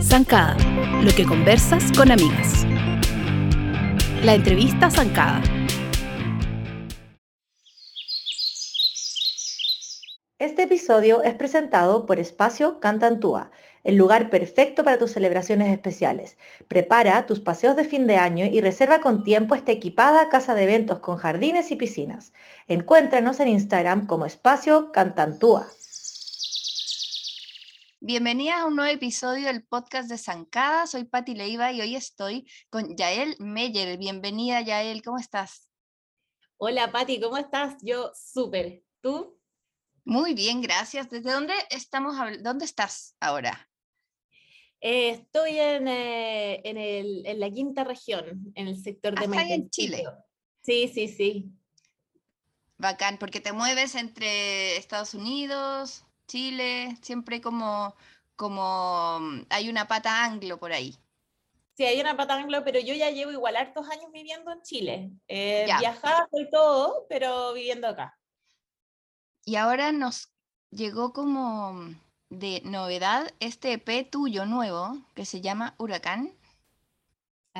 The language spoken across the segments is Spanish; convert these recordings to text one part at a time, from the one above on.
Zancada, lo que conversas con amigas. La entrevista Zancada. Este episodio es presentado por Espacio Cantantúa, el lugar perfecto para tus celebraciones especiales. Prepara tus paseos de fin de año y reserva con tiempo esta equipada casa de eventos con jardines y piscinas. Encuéntranos en Instagram como Espacio Cantantúa. Bienvenida a un nuevo episodio del podcast de Zancada. Soy Patti Leiva y hoy estoy con Yael Meyer. Bienvenida, Yael, ¿cómo estás? Hola, Patti, ¿cómo estás? Yo súper. ¿Tú? Muy bien, gracias. ¿Desde dónde estamos? ¿Dónde estás ahora? Eh, estoy en, eh, en, el, en, la quinta región, en el sector de Maipú. en Chile. Sí, sí, sí. Bacán, porque te mueves entre Estados Unidos, Chile, siempre como, como mm, hay una pata anglo por ahí. Sí, hay una pata anglo, pero yo ya llevo igual hartos años viviendo en Chile. Eh, viajado y todo, pero viviendo acá. Y ahora nos llegó como mm, de novedad este EP tuyo nuevo que se llama Huracán.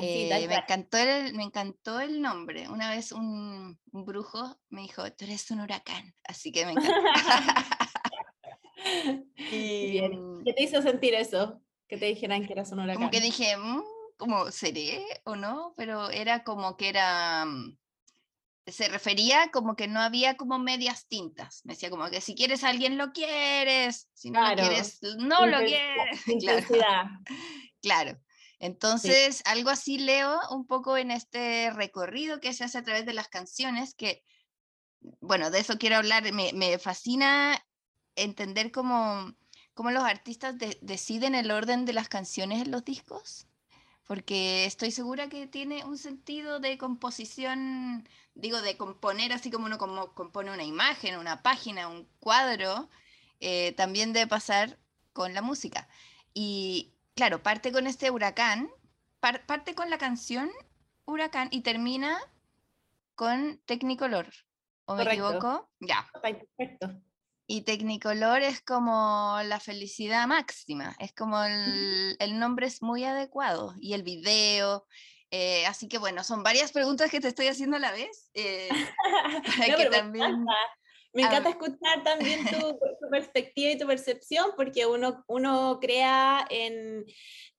Eh, me, encantó el, me encantó el nombre. Una vez un, un, brujo me dijo, tú eres un huracán, así que me encantó. ¿Qué te hizo sentir eso? Que te dijeran que eras un huracán. Como que dije, mm, ¿cómo seré o no? Pero era como que era, mm, se refería como que no había como medias tintas. Me decía como que si quieres a alguien lo quieres, si no lo quieres, no lo quieres. Claro. claro. Entonces, algo así leo un poco en este recorrido que se hace a través de las canciones, que, bueno, de eso quiero hablar, me, me fascina entender cómo, cómo los artistas deciden el orden de las canciones en los discos, porque estoy segura que tiene un sentido de composición, digo, de componer así como uno como compone una imagen, una página, un cuadro, eh, también debe pasar con la música. Y claro, parte con este huracán, parte con la canción Huracán y termina con Technicolor. ¿O me equivoco? Ya. Perfecto. Y Technicolor es como la felicidad máxima, es como el, el nombre es muy adecuado y el video. Eh, así que bueno, son varias preguntas que te estoy haciendo a la vez. Eh, que también... Me encanta escuchar también tu, perspectiva y tu percepción, porque uno, uno crea en,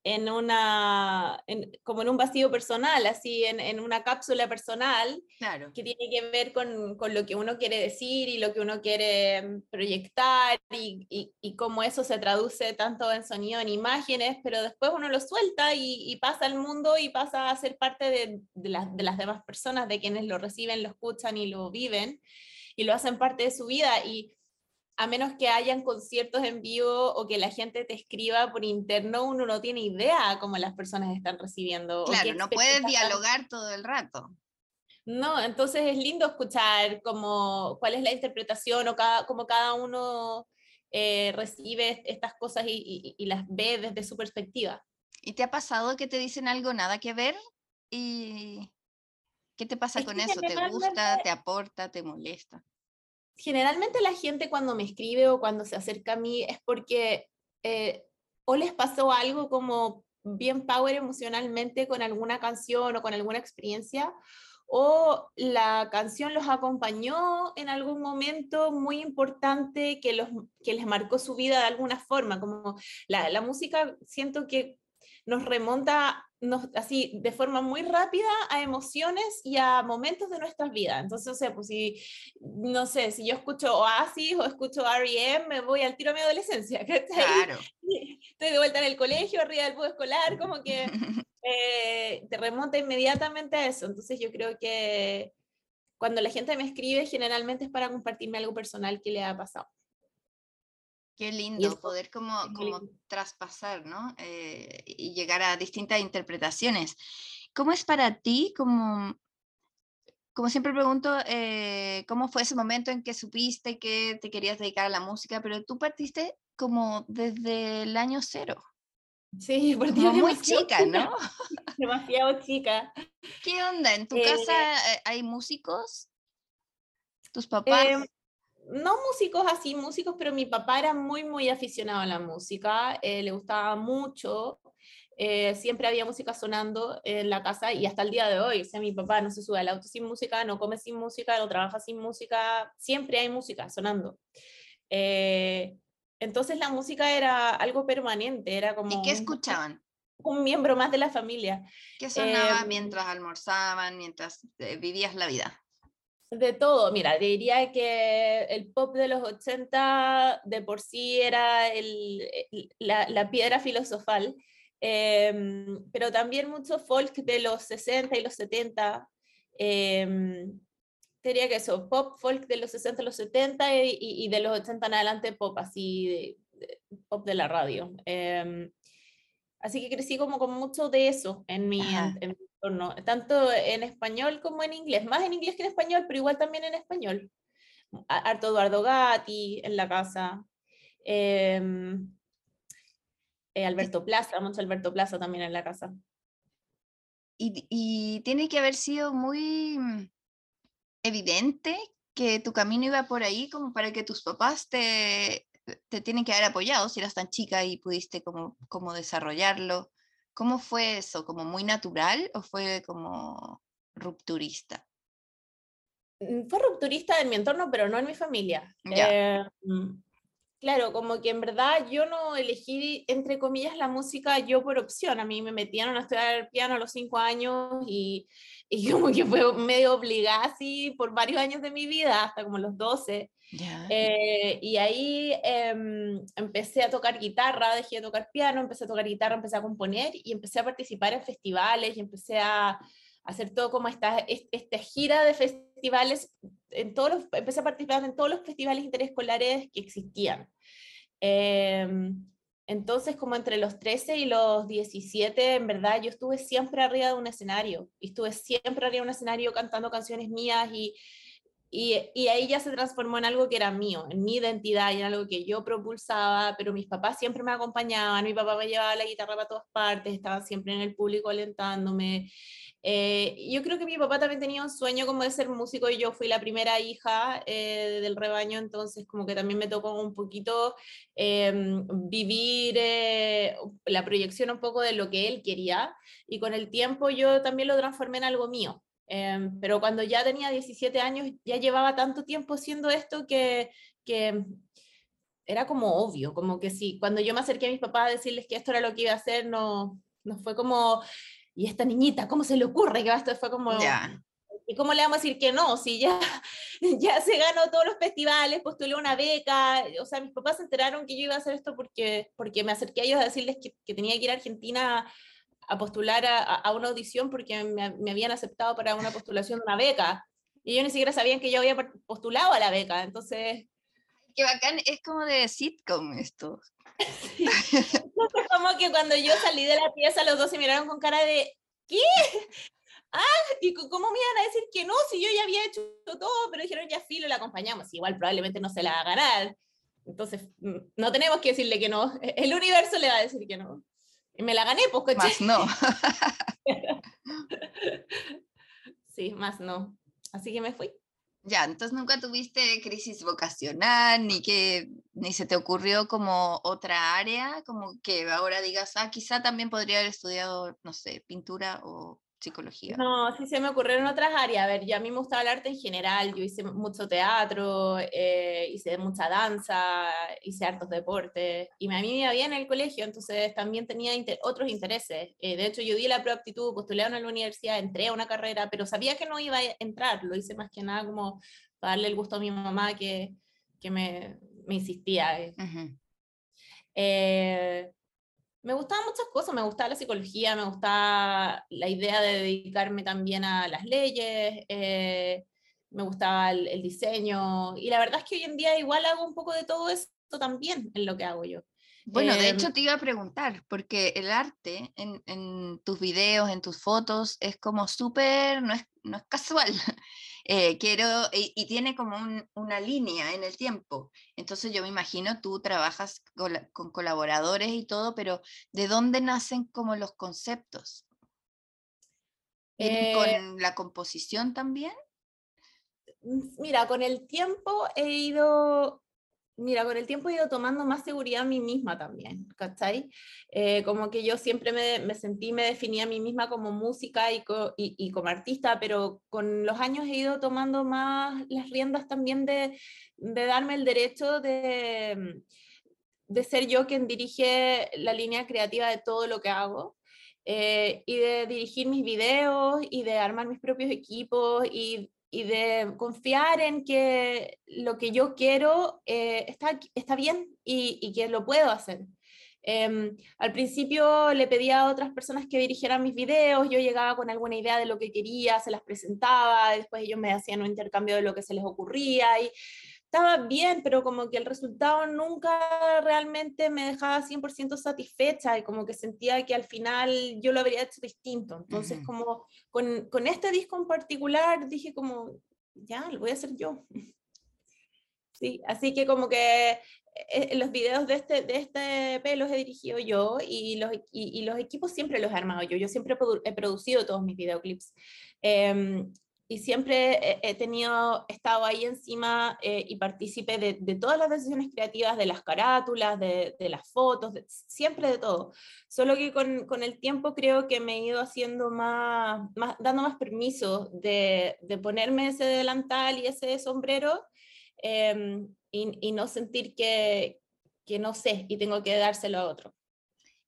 en una, como en un vacío personal, así en, en una cápsula personal, claro. que tiene que ver con, con, lo que uno quiere decir y lo que uno quiere mm, proyectar y, y, y, cómo eso se traduce tanto en sonido, en imágenes, pero después uno lo suelta y, y pasa al mundo y pasa a ser parte de, de, de las demás personas, de quienes lo reciben, lo escuchan y lo viven y lo hacen parte de su vida y a menos que hayan conciertos en vivo o que la gente te escriba por interno, uno no tiene idea cómo las personas están recibiendo. Claro, no puedes dialogar todo el rato. No, entonces es lindo escuchar como, cuál es la interpretación o cada, cómo cada uno eh, recibe estas cosas y, y, las ve desde su perspectiva. ¿Y te ha pasado que te dicen algo nada que ver? ¿Y qué te pasa con eso? ¿Te gusta, te aporta, te molesta? generalmente la gente cuando me escribe o cuando se acerca a mí es porque eh, o les pasó algo como bien power emocionalmente con alguna canción o con alguna experiencia, o la canción los acompañó en algún momento muy importante que, los, que les marcó su vida de alguna forma, como la, la música siento que nos remonta nos, así de forma muy rápida a emociones y a momentos de nuestras vidas. Entonces, o sea, pues si, no sé, si yo escucho Oasis o escucho R.E.M., me voy al tiro a mi adolescencia. Claro. Estoy de vuelta en el colegio, arriba del bus escolar, como que eh, te remonta inmediatamente a eso. Entonces, yo creo que cuando la gente me escribe, generalmente es para compartirme algo personal que le ha pasado. Qué lindo poder como, como traspasar, ¿no? Eh, y llegar a distintas interpretaciones. ¿Cómo es para ti, como, como siempre pregunto, eh, cómo fue ese momento en que supiste que te querías dedicar a la música, pero tú partiste como desde el año cero? Sí, porque muy chica, ¿no? demasiado chica. ¿Qué onda? ¿En tu casa eh, hay músicos? ¿Tus papás? No músicos así, músicos, pero mi papá era muy, muy aficionado a la música, eh, le gustaba mucho, eh, siempre había música sonando en la casa y hasta el día de hoy, o sea, mi papá no se sube al auto sin música, no come sin música, no trabaja sin música, siempre hay música sonando. Eh, entonces la música era algo permanente, era como... ¿Y qué escuchaban? Un, miembro más de la familia. ¿Qué sonaba Em, mientras almorzaban, mientras eh, vivías la vida? De todo, mira, diría que el pop de los 80 de por sí era el- la, la piedra filosofal, em, pero también mucho folk de los 60 y los 70. em, diría que eso, pop, folk de los 60 y los 70 y, y- de los 80 en adelante pop, así, de- de- pop de la radio. em, así que crecí como con mucho de eso en mi, en- en mi entorno, tanto en español como en inglés, más en inglés que en español, pero igual también en español. Harto Eduardo Gatti en la casa. em, eh, Alberto Plaza, mucho Alberto Plaza también en la casa. Y, y tiene que haber sido muy mm, evidente que tu camino iba por ahí como para que tus papás te, te tienen que haber apoyado si eras tan chica y pudiste como, como desarrollarlo. ¿Cómo fue eso? ¿Como muy natural o fue como rupturista? Mm, Fue rupturista en mi entorno, pero no en mi familia. Eh, mm, claro, como que en verdad yo no elegí, entre comillas, la música yo por opción. A mí me metieron a estudiar piano a los cinco años y, y como que fue medio obligada así por varios años de mi vida, hasta como los 12. Ya. Eh, y ahí em, empecé a tocar guitarra, dejé de tocar piano, empecé a tocar guitarra, empecé a componer y empecé a participar en festivales y empecé a, hacer todo como esta, es- esta gira de festivales, en todos los, empecé a participar en todos los festivales interescolares que existían. Em, entonces, como entre los 13 y los 17, en verdad, yo estuve siempre arriba de un escenario, y estuve siempre arriba de un escenario cantando canciones mías y, y, y ahí ya se transformó en algo que era mío, en mi identidad y en algo que yo propulsaba, pero mis papás siempre me acompañaban, mi papá me llevaba la guitarra para todas partes, estaba siempre en el público alentándome. Eh, yo creo que mi papá también tenía un sueño como de ser músico y yo fui la primera hija eh, del rebaño, entonces como que también me tocó un poquito eh, vivir eh, la proyección un poco de lo que él quería y con el tiempo yo también lo transformé en algo mío. Eh, pero cuando ya tenía 17 años, ya llevaba tanto tiempo haciendo esto que, que era como obvio, como que sí, cuando yo me acerqué a mis papás a decirles que esto era lo que iba a hacer, no, no fue como, y esta niñita, ¿cómo se le ocurre que va a esto? Fue como, Ya. ¿y cómo le vamos a decir que no? Si ya, ya se ganó todos los festivales, postulé una beca, o sea, mis papás se enteraron que yo iba a hacer esto porque, porque me acerqué a ellos a decirles que, que tenía que ir a Argentina a postular a, a- una audición porque me, me habían aceptado para una postulación de una beca. Y ellos ni siquiera sabían que yo había postulado a la beca. Entonces, Qué bacán, es como de sitcom esto. fue como que cuando yo salí de la pieza, los dos se miraron con cara de, ¿qué? Ah, ¿y cómo me iban a decir que no? Si yo ya había hecho todo, pero dijeron, ya filo, la acompañamos. Igual probablemente no se la va a ganar. Entonces, mm, no tenemos que decirle que no. El universo le va a decir que no. Y me la gané, pues, ¿cachai? Más no. Sí, más no. Así que me fui. Ya, entonces nunca tuviste crisis vocacional, ni que ni se te ocurrió como otra área, como que ahora digas, ah, quizá también podría haber estudiado, no sé, pintura o psicología. No, sí se me ocurrieron otras áreas. A ver, yo a mí me gustaba el arte en general. Yo hice mucho teatro, eh, hice mucha danza, hice hartos deportes. Y a mí me iba bien en el colegio, entonces también tenía inter- otros intereses. Eh, de hecho, yo di la proaptitud, postulé a una universidad, entré a una carrera, pero sabía que no iba a entrar. Lo hice más que nada como para darle el gusto a mi mamá que, que me, me insistía. eh. Ujú. Eh, me gustaban muchas cosas, me gustaba la psicología, me gustaba la idea de dedicarme también a las leyes, eh, me gustaba el, el diseño, y la verdad es que hoy en día igual hago un poco de todo eso también en lo que hago yo. Bueno, de Em, hecho te iba a preguntar, porque el arte en, en tus videos, en tus fotos, es como súper, no es, no es casual. Eh, quiero, y, y tiene como un- una línea en el tiempo. Entonces yo me imagino, tú trabajas con colaboradores y todo, pero ¿de dónde nacen como los conceptos? ¿Vienen Eh, con la composición también? Mira, con el tiempo he ido Mira, con el tiempo he ido tomando más seguridad a mí misma también, ¿cachai? Eh, como que yo siempre me, sentí, me definía a mí misma como música y, como artista, pero con los años he ido tomando más las riendas también de, de darme el derecho de, de ser yo quien dirige la línea creativa de todo lo que hago. Eh, y de dirigir mis videos y de armar mis propios equipos y y de confiar en que lo que yo quiero eh, está, está bien y, y, que lo puedo hacer. Eh, al principio le pedía a otras personas que dirigieran mis videos, yo llegaba con alguna idea de lo que quería, se las presentaba, después ellos me hacían un intercambio de lo que se les ocurría y estaba bien, pero como que el resultado nunca realmente me dejaba 100% satisfecha y como que sentía que al final yo lo habría hecho distinto. Entonces, como con, con, este disco en particular, dije como, ya, lo voy a hacer yo. Sí, así que como que eh, los videos de este, de este EP los he dirigido yo y los, y, y los equipos siempre los he armado yo. Yo siempre he producido todos mis videoclips. Eh, y siempre he tenido, estado ahí encima eh, y partícipe de, de, todas las decisiones creativas, de las carátulas, de, de las fotos, siempre de todo. Solo que con, con, el tiempo creo que me he ido haciendo más, más dando más permiso de, de, ponerme ese delantal y ese sombrero eh, y, y, no sentir que, que no sé y tengo que dárselo a otro.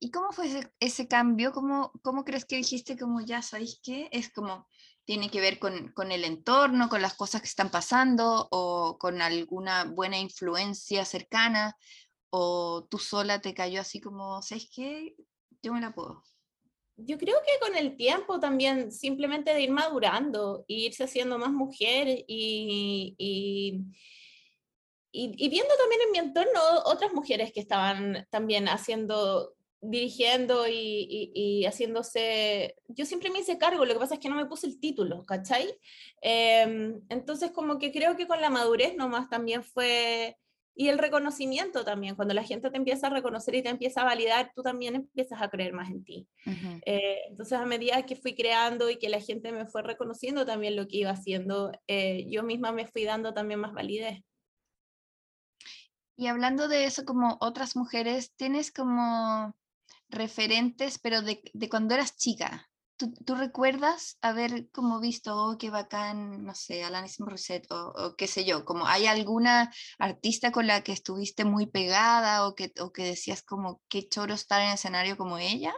¿Y cómo fue ese, ese cambio? ¿Cómo, ¿Cómo crees que dijiste como ya sabéis qué? Es como tiene que ver con, con, el entorno, con las cosas que están pasando o con alguna buena influencia cercana o tú sola te cayó así como, ¿sabes qué? Yo me la puedo. Yo creo que con el tiempo también, simplemente de ir madurando, e irse haciendo más mujer y, y, y, y viendo también en mi entorno otras mujeres que estaban también haciendo dirigiendo y, y, y, haciéndose, yo siempre me hice cargo, lo que pasa es que no me puse el título, ¿cachai? Eh, entonces como que creo que con la madurez nomás también fue, y el reconocimiento también, cuando la gente te empieza a reconocer y te empieza a validar, tú también empiezas a creer más en ti. Uh -huh. eh, entonces a medida que fui creando y que la gente me fue reconociendo también lo que iba haciendo, eh, yo misma me fui dando también más validez. Y hablando de eso, como otras mujeres, ¿tienes como referentes, pero de, de cuando eras chica. ¿Tú, ¿Tú, recuerdas haber como visto, oh, qué bacán, no sé, Alanis Morissette o, o, qué sé yo, como hay alguna artista con la que estuviste muy pegada o que, o que decías como qué choro estar en escenario como ella?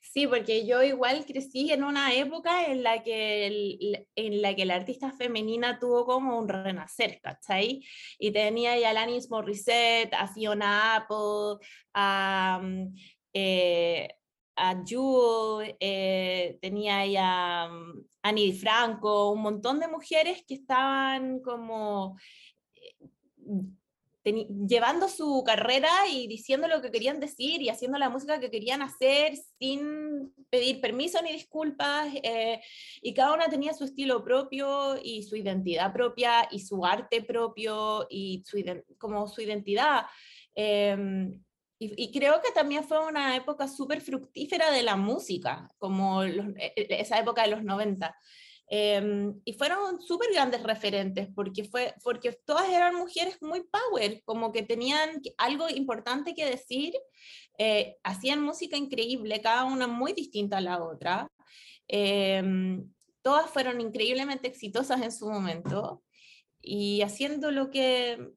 Sí, porque yo igual crecí en una época en la que, el, en la, que la artista femenina tuvo como un renacer, ¿cachai? Y tenía a Alanis Morissette, a Fiona Apple, a, eh, a Jewel, eh, tenía ahí a um, Annie Franco, un montón de mujeres que estaban como eh, llevando su carrera y diciendo lo que querían decir y haciendo la música que querían hacer sin pedir permiso ni disculpas. Eh, y cada una tenía su estilo propio y su identidad propia y su arte propio y su, como su identidad. Eh, y, y, creo que también fue una época súper fructífera de la música, como los, e, e, esa época de los 90. Eh, y fueron súper grandes referentes, porque, fue, porque todas eran mujeres muy power, como que tenían algo importante que decir, eh, hacían música increíble, cada una muy distinta a la otra. Eh, todas fueron increíblemente exitosas en su momento y haciendo lo que,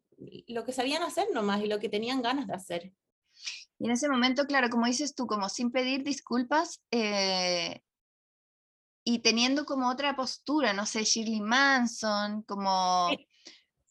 lo que sabían hacer nomás y lo que tenían ganas de hacer. Y en ese momento, claro, como dices tú, como sin pedir disculpas eh, y teniendo como otra postura, no sé, Shirley Manson, como... Sí.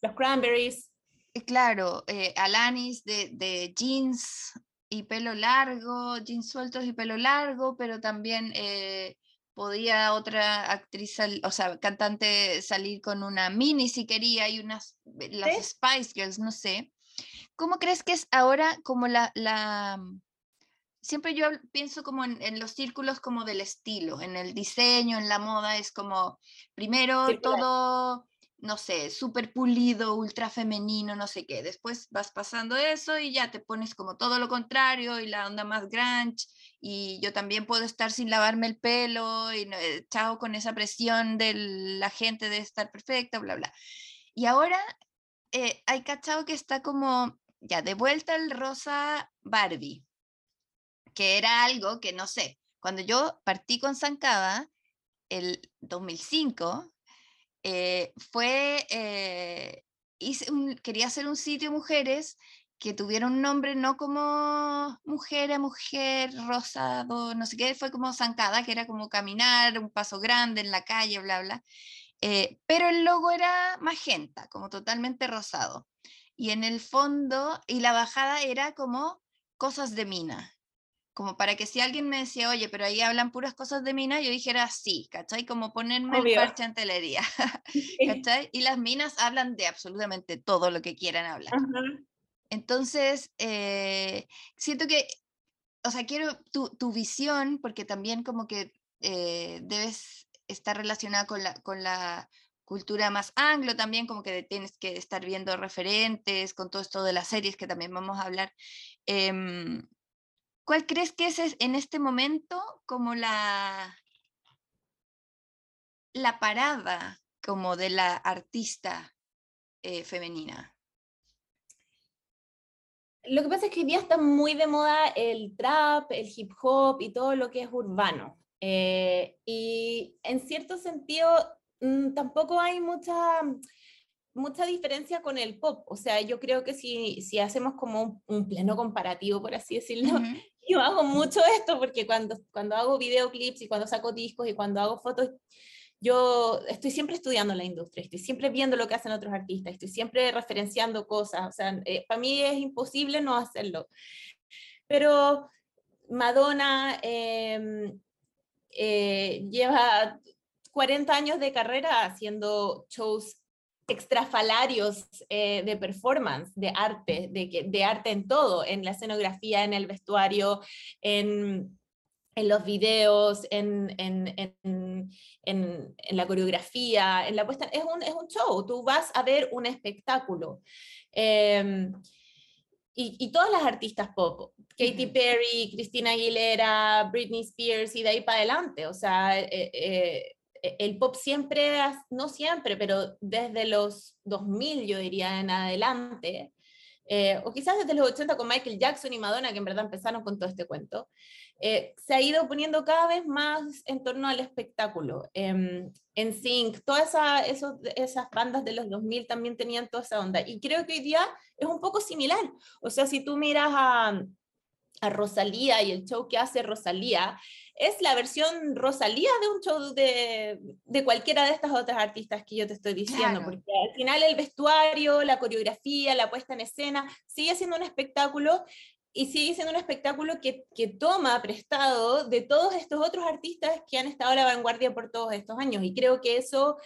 Los Cranberries. Eh, claro, eh, Alanis de, de, jeans y pelo largo, jeans sueltos y pelo largo, pero también eh, podía otra actriz, o sea, cantante salir con una mini si quería y unas, las ¿Sí? Spice Girls, no sé. ¿Cómo crees que es ahora como la, la... Mm, siempre yo pienso como en, en, los círculos como del estilo, en el diseño, en la moda, es como, primero todo, no sé, súper pulido, ultra femenino, no sé qué. Después vas pasando eso y ya te pones como todo lo contrario y la onda más grunge. Y yo también puedo estar sin lavarme el pelo y eh, chao con esa presión de la gente de estar perfecta, bla, bla. Y ahora eh, hay cachado que está como ya de vuelta el rosa Barbie, que era algo que no sé. Cuando yo partí con Zancada, el 2005, eh, fue, eh, quería hacer un sitio mujeres que tuviera un nombre no como mujer a mujer, rosado, no sé qué, fue como zancada, que era como caminar, un paso grande en la calle, bla, bla. Eh, pero el logo era magenta, como totalmente rosado. Y en el fondo, y la bajada era como cosas de mina como para que si alguien me decía, oye, pero ahí hablan puras cosas de mina, yo dijera sí, ¿cachai? Como ponerme el parche en telería, ¿cachai? Y las minas hablan de absolutamente todo lo que quieran hablar. Entonces, eh, siento que, o sea, quiero tu, tu visión, porque también como que eh, debes estar relacionada con la, con la cultura más anglo también, como que tienes que estar viendo referentes con todo esto de las series que también vamos a hablar. Eh, ¿Cuál crees que es en este momento como la, la parada como de la artista eh, femenina? Lo que pasa es que hoy día está muy de moda el trap, el hip hop y todo lo que es urbano. Eh, y en cierto sentido tampoco hay mucha, mucha diferencia con el pop. O sea, yo creo que si, si hacemos como un, pleno comparativo, por así decirlo, yo hago mucho esto porque cuando, cuando hago videoclips y cuando saco discos y cuando hago fotos, yo estoy siempre estudiando la industria, estoy siempre viendo lo que hacen otros artistas, estoy siempre referenciando cosas, o sea, eh, para mí es imposible no hacerlo. Pero Madonna em, eh, lleva 40 años de carrera haciendo shows extrafalarios eh, de performance, de arte, de, de, arte en todo, en la escenografía, en el vestuario, en, en los videos, en, en, en, la coreografía, en la puesta. Es un, es un show, tú vas a ver un espectáculo. Em, y, y, todas las artistas pop, Katy Perry, Christina Aguilera, Britney Spears y de ahí para adelante, o sea, eh, eh, el pop siempre, no siempre, pero desde los 2000 yo diría en adelante, eh, o quizás desde los 80 con Michael Jackson y Madonna, que en verdad empezaron con todo este cuento, eh, se ha ido poniendo cada vez más en torno al espectáculo. Em, en Sync, todas esa, esas bandas de los 2000 también tenían toda esa onda. Y creo que hoy día es un poco similar. O sea, si tú miras a, a Rosalía y el show que hace Rosalía, es la versión Rosalía de un show de, de cualquiera de estas otras artistas que yo te estoy diciendo, porque al final el vestuario, la coreografía, la puesta en escena, sigue siendo un espectáculo y sigue siendo un espectáculo que, que, toma prestado de todos estos otros artistas que han estado a la vanguardia por todos estos años. Y creo que eso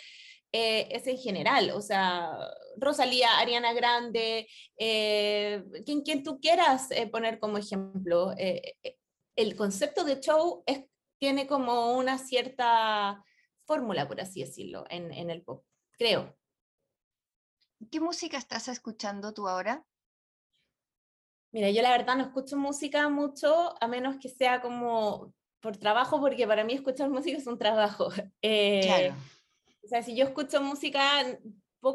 eh, es en general, o sea, Rosalía, Ariana Grande, eh, quien, quien, tú quieras eh, poner como ejemplo. El concepto de show es, tiene como una cierta fórmula, por así decirlo, en, en el pop, creo. ¿Qué música estás escuchando tú ahora? Mira, yo la verdad no escucho música mucho, a menos que sea como por trabajo, porque para mí escuchar música es un trabajo. Eh, claro. O sea, si yo escucho música,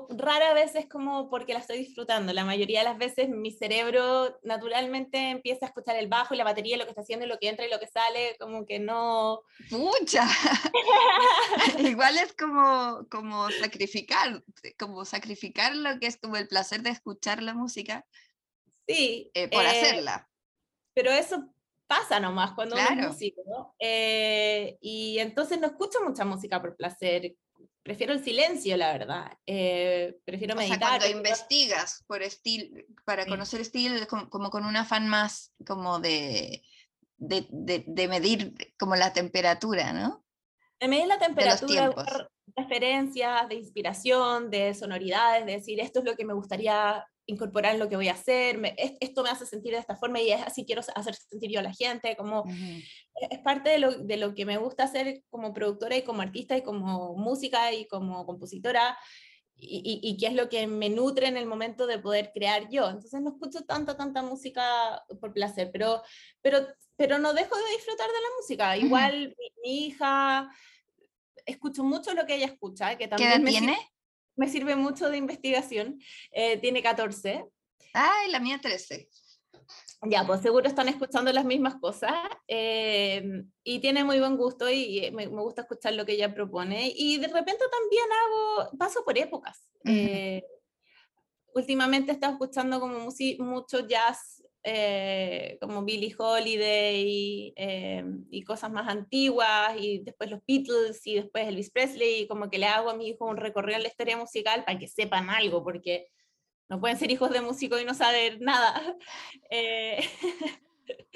rara vez es como porque la estoy disfrutando. La mayoría de las veces mi cerebro naturalmente empieza a escuchar el bajo y la batería, lo que está haciendo lo que entra y lo que sale, como que no... ¡Pucha! Igual es como, como sacrificar, como sacrificar lo que es como el placer de escuchar la música. Sí. Eh, por eh, hacerla. Pero eso pasa nomás cuando uno es músico, ¿no? Eh, y entonces no escucho mucha música por placer prefiero el silencio, la verdad. Eh, prefiero meditar. O sea, cuando investigas por estilo, para conocer estilo, como, como, con un afán más como de, de, de, medir como la temperatura, ¿no? De medir la temperatura, de referencias, de inspiración, de sonoridades, de decir esto es lo que me gustaría incorporar en lo que voy a hacer, esto me hace sentir de esta forma y es así quiero hacer sentir yo a la gente, como es parte de lo, de lo, que me gusta hacer como productora y como artista y como música y como compositora y, y, qué es lo que me nutre en el momento de poder crear yo. Entonces no escucho tanta, tanta música por placer, pero, pero, pero no dejo de disfrutar de la música. Igual mi, hija, escucho mucho lo que ella escucha, que también ¿Qué edad me tiene? Sirve, me sirve mucho de investigación. Eh, tiene 14. Ay, la mía 13. Ya, pues seguro están escuchando las mismas cosas eh, y tiene muy buen gusto y me, me, gusta escuchar lo que ella propone y de repente también hago, paso por épocas. Eh, últimamente he estado escuchando como mucho jazz, eh, como Billie Holiday y cosas más antiguas y después los Beatles y después Elvis Presley y como que le hago a mi hijo un recorrido en la historia musical para que sepan algo porque no pueden ser hijos de músico y no saber nada. Eh,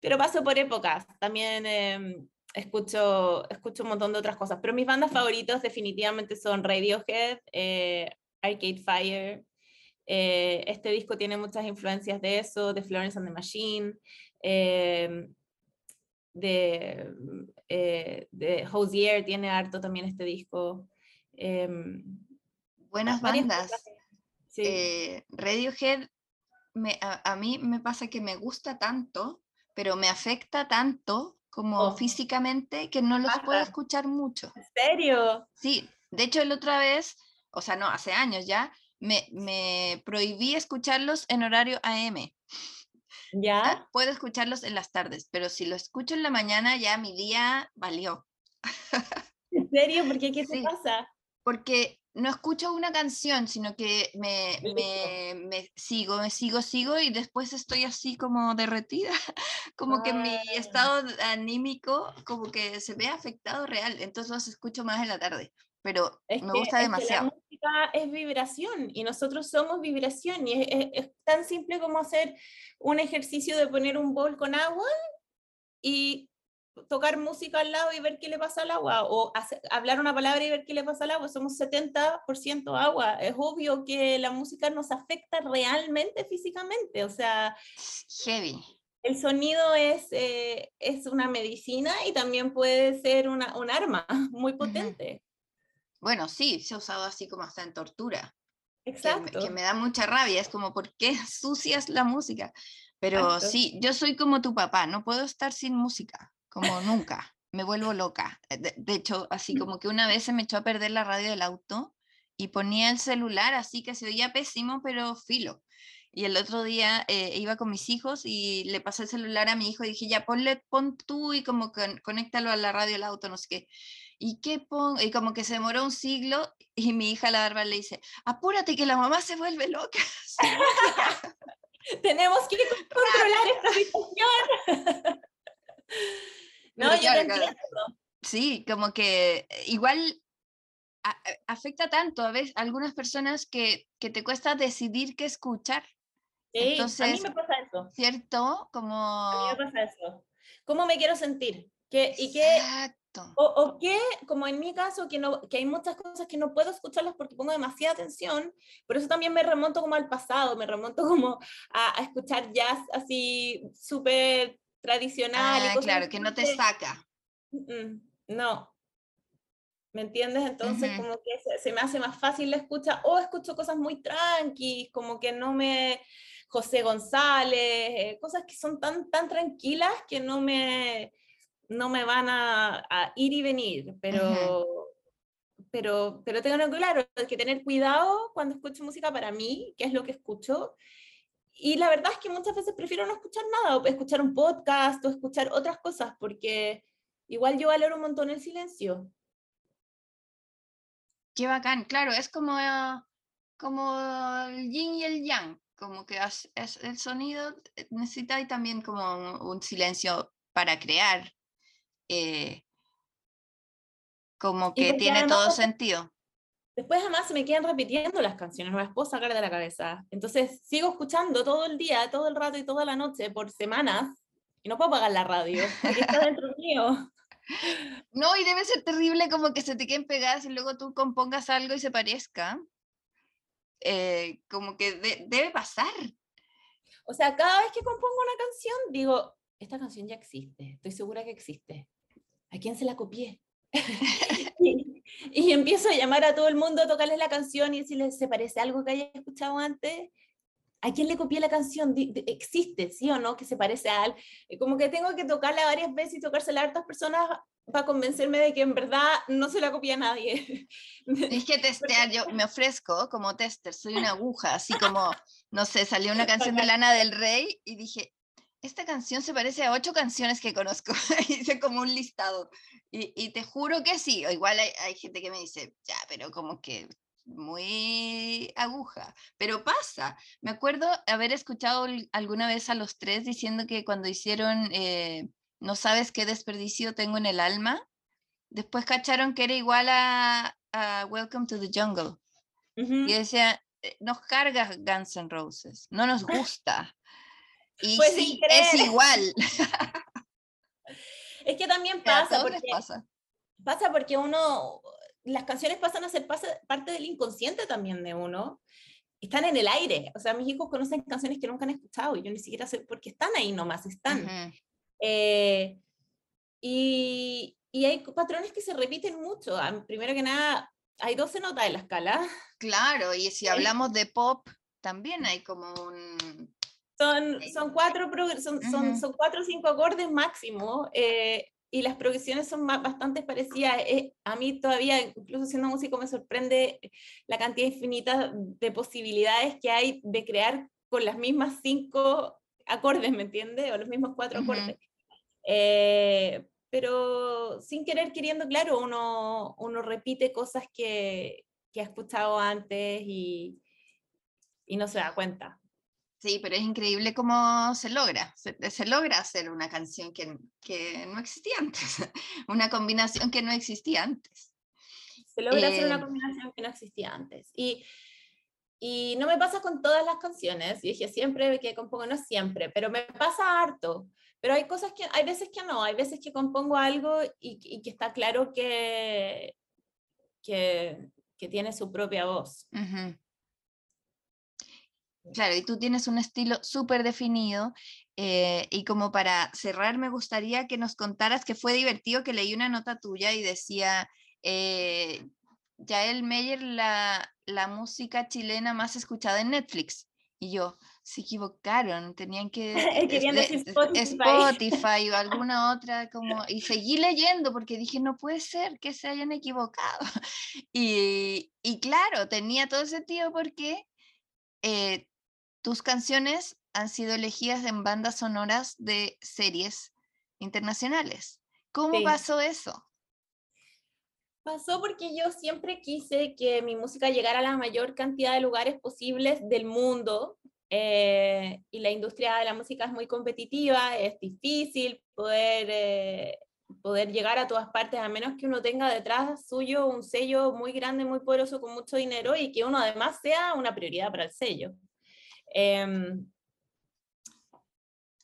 pero paso por épocas. También em, escucho, escucho un montón de otras cosas. Pero mis bandas favoritas definitivamente son Radiohead, eh, Arcade Fire. Eh, este disco tiene muchas influencias de eso, de Florence and the Machine, em, de, de Hosier tiene harto también este disco. Em, Buenas bandas. Eh, Radiohead, me, a, mí me pasa que me gusta tanto, pero me afecta tanto como oh. físicamente que no los puedo escuchar mucho. ¿En serio? Sí, de hecho la otra vez, o sea, no, hace años ya, me, me prohibí escucharlos en horario AM. ¿Ya? Puedo escucharlos en las tardes, pero si lo escucho en la mañana ya mi día valió. ¿En serio? ¿Por qué? ¿Qué se pasa? Porque no escucho una canción, sino que me, me, me, sigo, me sigo, sigo y después estoy así como derretida, como que mi Ah. estado anímico como que se ve afectado real, entonces los escucho más en la tarde, pero Es me que- gusta demasiado. Música es vibración y nosotros somos vibración y es, es- es tan simple como hacer un ejercicio de poner un bol con agua y tocar música al lado y ver qué le pasa al agua o hacer- hablar una palabra y ver qué le pasa al agua. Somos 70% agua. Es obvio que la música nos afecta realmente físicamente. O sea, Heavy. el sonido es, eh, es una medicina y también puede ser una, un arma muy potente. Bueno, sí, se ha usado así como hasta en tortura. Exacto. que me da mucha rabia, es como, ¿por qué sucias la música? Pero Exacto. sí, yo soy como tu papá, no puedo estar sin música, como nunca, me vuelvo loca. Eh, De, de hecho, así Mm. como que una vez se me echó a perder la radio del auto y ponía el celular así que se oía pésimo, pero filo. Y el otro día eh, iba con mis hijos y le pasé el celular a mi hijo y dije, ya, ponle, pon tú y como con, conéctalo a la radio del auto, no sé qué. ¿Y qué pongo? Y como que se demoró un siglo y mi hija la barba le dice, apúrate que la mamá se vuelve loca. Tenemos que controlar esta situación. no, yo claro, entiendo. Sí, como que eh, igual a- afecta tanto a veces algunas personas que, que te cuesta decidir qué escuchar, Sí, a mí Entonces, me pasa eso. ¿cierto? A mí Como... me pasa eso. ¿Cómo me quiero sentir? ¿Qué, ¿Y qué, Exacto. o, o qué, como en mi caso, que, no, que hay muchas cosas que no puedo escucharlas porque pongo demasiada atención, por eso también me remonto como al pasado, me remonto como a, a escuchar jazz así súper tradicional. y Ah, cosas claro, que no te que- saca. No. ¿Me entiendes? Entonces Ujú. como que se, se me hace más fácil la escucha o escucho cosas muy tranquis, como que no me... José González, eh, cosas que son tan, tan tranquilas que no me, no me van a, a ir y venir, pero, pero, pero tengan claro, hay que tener cuidado cuando escucho música para mí, que es lo que escucho, y la verdad es que muchas veces prefiero no escuchar nada, o escuchar un podcast o escuchar otras cosas, porque igual yo valoro un montón el silencio. Qué bacán, claro, es como, eh, como el yin y el yang, como que as- es, el sonido eh, necesita ahí también como un, un silencio para crear, eh, como que tiene además todo sentido. Después además se me quedan repitiendo las canciones, no las puedo sacar de la cabeza. Entonces sigo escuchando todo el día, todo el rato y toda la noche por semanas y no puedo apagar la radio, porque está dentro mío. No, y debe ser terrible como que se te queden pegadas y luego tú compongas algo y se parezca. Eh, como que de- debe pasar. O sea, cada vez que compongo una canción, digo, esta canción ya existe, estoy segura que existe. ¿A quién se la copié? y, y empiezo a llamar a todo el mundo a tocarles la canción y decirles, ¿se parece a algo que haya escuchado antes? ¿A quién le copié la canción? ¿Existe, sí o no, que se parece a algo? Como que tengo que tocarla varias veces y tocársela a hartas personas para convencerme de que en verdad no se la copia a nadie. Es que testear, yo me ofrezco como tester, soy una aguja, así como, no sé, salió una canción de Lana del Rey y dije, esta canción se parece a ocho canciones que conozco. Hice como un listado. Y, y, te juro que sí. O igual hay, hay, gente que me dice, ya, pero como que muy aguja. Pero pasa. Me acuerdo haber escuchado alguna vez a los tres diciendo que cuando hicieron eh, No sabes qué desperdicio tengo en el alma, después cacharon que era igual a, a Welcome to the Jungle. Y decía, eh, nos carga Guns N' Roses, no nos gusta. Y pues sí, es igual. Es que también pasa porque, pasa. pasa porque uno, las canciones pasan a ser parte del inconsciente también de uno. Están en el aire. O sea, mis hijos conocen canciones que nunca han escuchado y yo ni siquiera sé por qué están ahí nomás, están. Eh, y, y, hay patrones que se repiten mucho. Ah, primero que nada, hay 12 notas en la escala. Claro, y si hablamos de pop, también hay como un son, son, cuatro, son, son, son cuatro o cinco acordes máximo eh, y las progresiones son bastante parecidas. Eh, a mí todavía, incluso siendo músico, me sorprende la cantidad infinita de posibilidades que hay de crear con las mismas cinco acordes, ¿me entiendes? O los mismos cuatro acordes. Eh, pero sin querer, queriendo, claro, uno, uno repite cosas que, que ha escuchado antes y, y no se da cuenta. Sí, pero es increíble cómo se logra. Se, logra hacer una canción que, que, no existía antes, una combinación que no existía antes. Se logra hacer una eh, combinación que no existía antes. Y, y no me pasa con todas las canciones. Y dije siempre que compongo, no siempre, pero me pasa harto. Pero hay cosas que, hay veces que no, hay veces que compongo algo y, y que está claro que, que, que, tiene su propia voz. Claro, y tú tienes un estilo súper definido. Eh, y como para cerrar, me gustaría que nos contaras que fue divertido que leí una nota tuya y decía, eh, Yael Meyer, la, la música chilena más escuchada en Netflix. Y yo, se equivocaron, tenían que... Querían decir Spotify. Spotify o alguna otra, como... Y seguí leyendo porque dije, no puede ser que se hayan equivocado. Y, y claro, tenía todo sentido porque eh, tus canciones han sido elegidas en bandas sonoras de series internacionales. ¿Cómo pasó eso? Pasó porque yo siempre quise que mi música llegara a la mayor cantidad de lugares posibles del mundo. Eh, y la industria de la música es muy competitiva, es difícil poder, eh, poder llegar a todas partes, a menos que uno tenga detrás suyo un sello muy grande, muy poderoso, con mucho dinero y que uno además sea una prioridad para el sello. Em,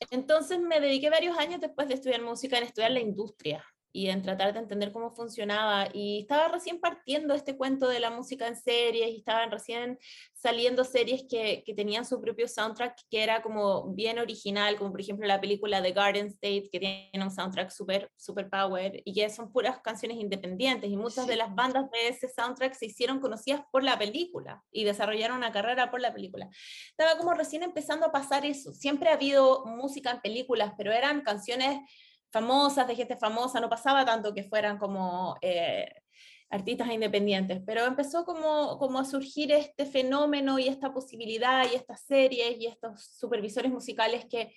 entonces me dediqué varios años después de estudiar música en estudiar la industria y en tratar de entender cómo funcionaba. Y estaba recién partiendo este cuento de la música en series y estaban recién saliendo series que, que, tenían su propio soundtrack que era como bien original, como por ejemplo la película The Garden State, que tiene un soundtrack super, super power y que son puras canciones independientes. Y muchas de las bandas de ese soundtrack se hicieron conocidas por la película y desarrollaron una carrera por la película. Estaba como recién empezando a pasar eso. Siempre ha habido música en películas, pero eran canciones famosas, de gente famosa, no pasaba tanto que fueran como eh, artistas independientes, pero empezó como, como a surgir este fenómeno y esta posibilidad y estas series y estos supervisores musicales que,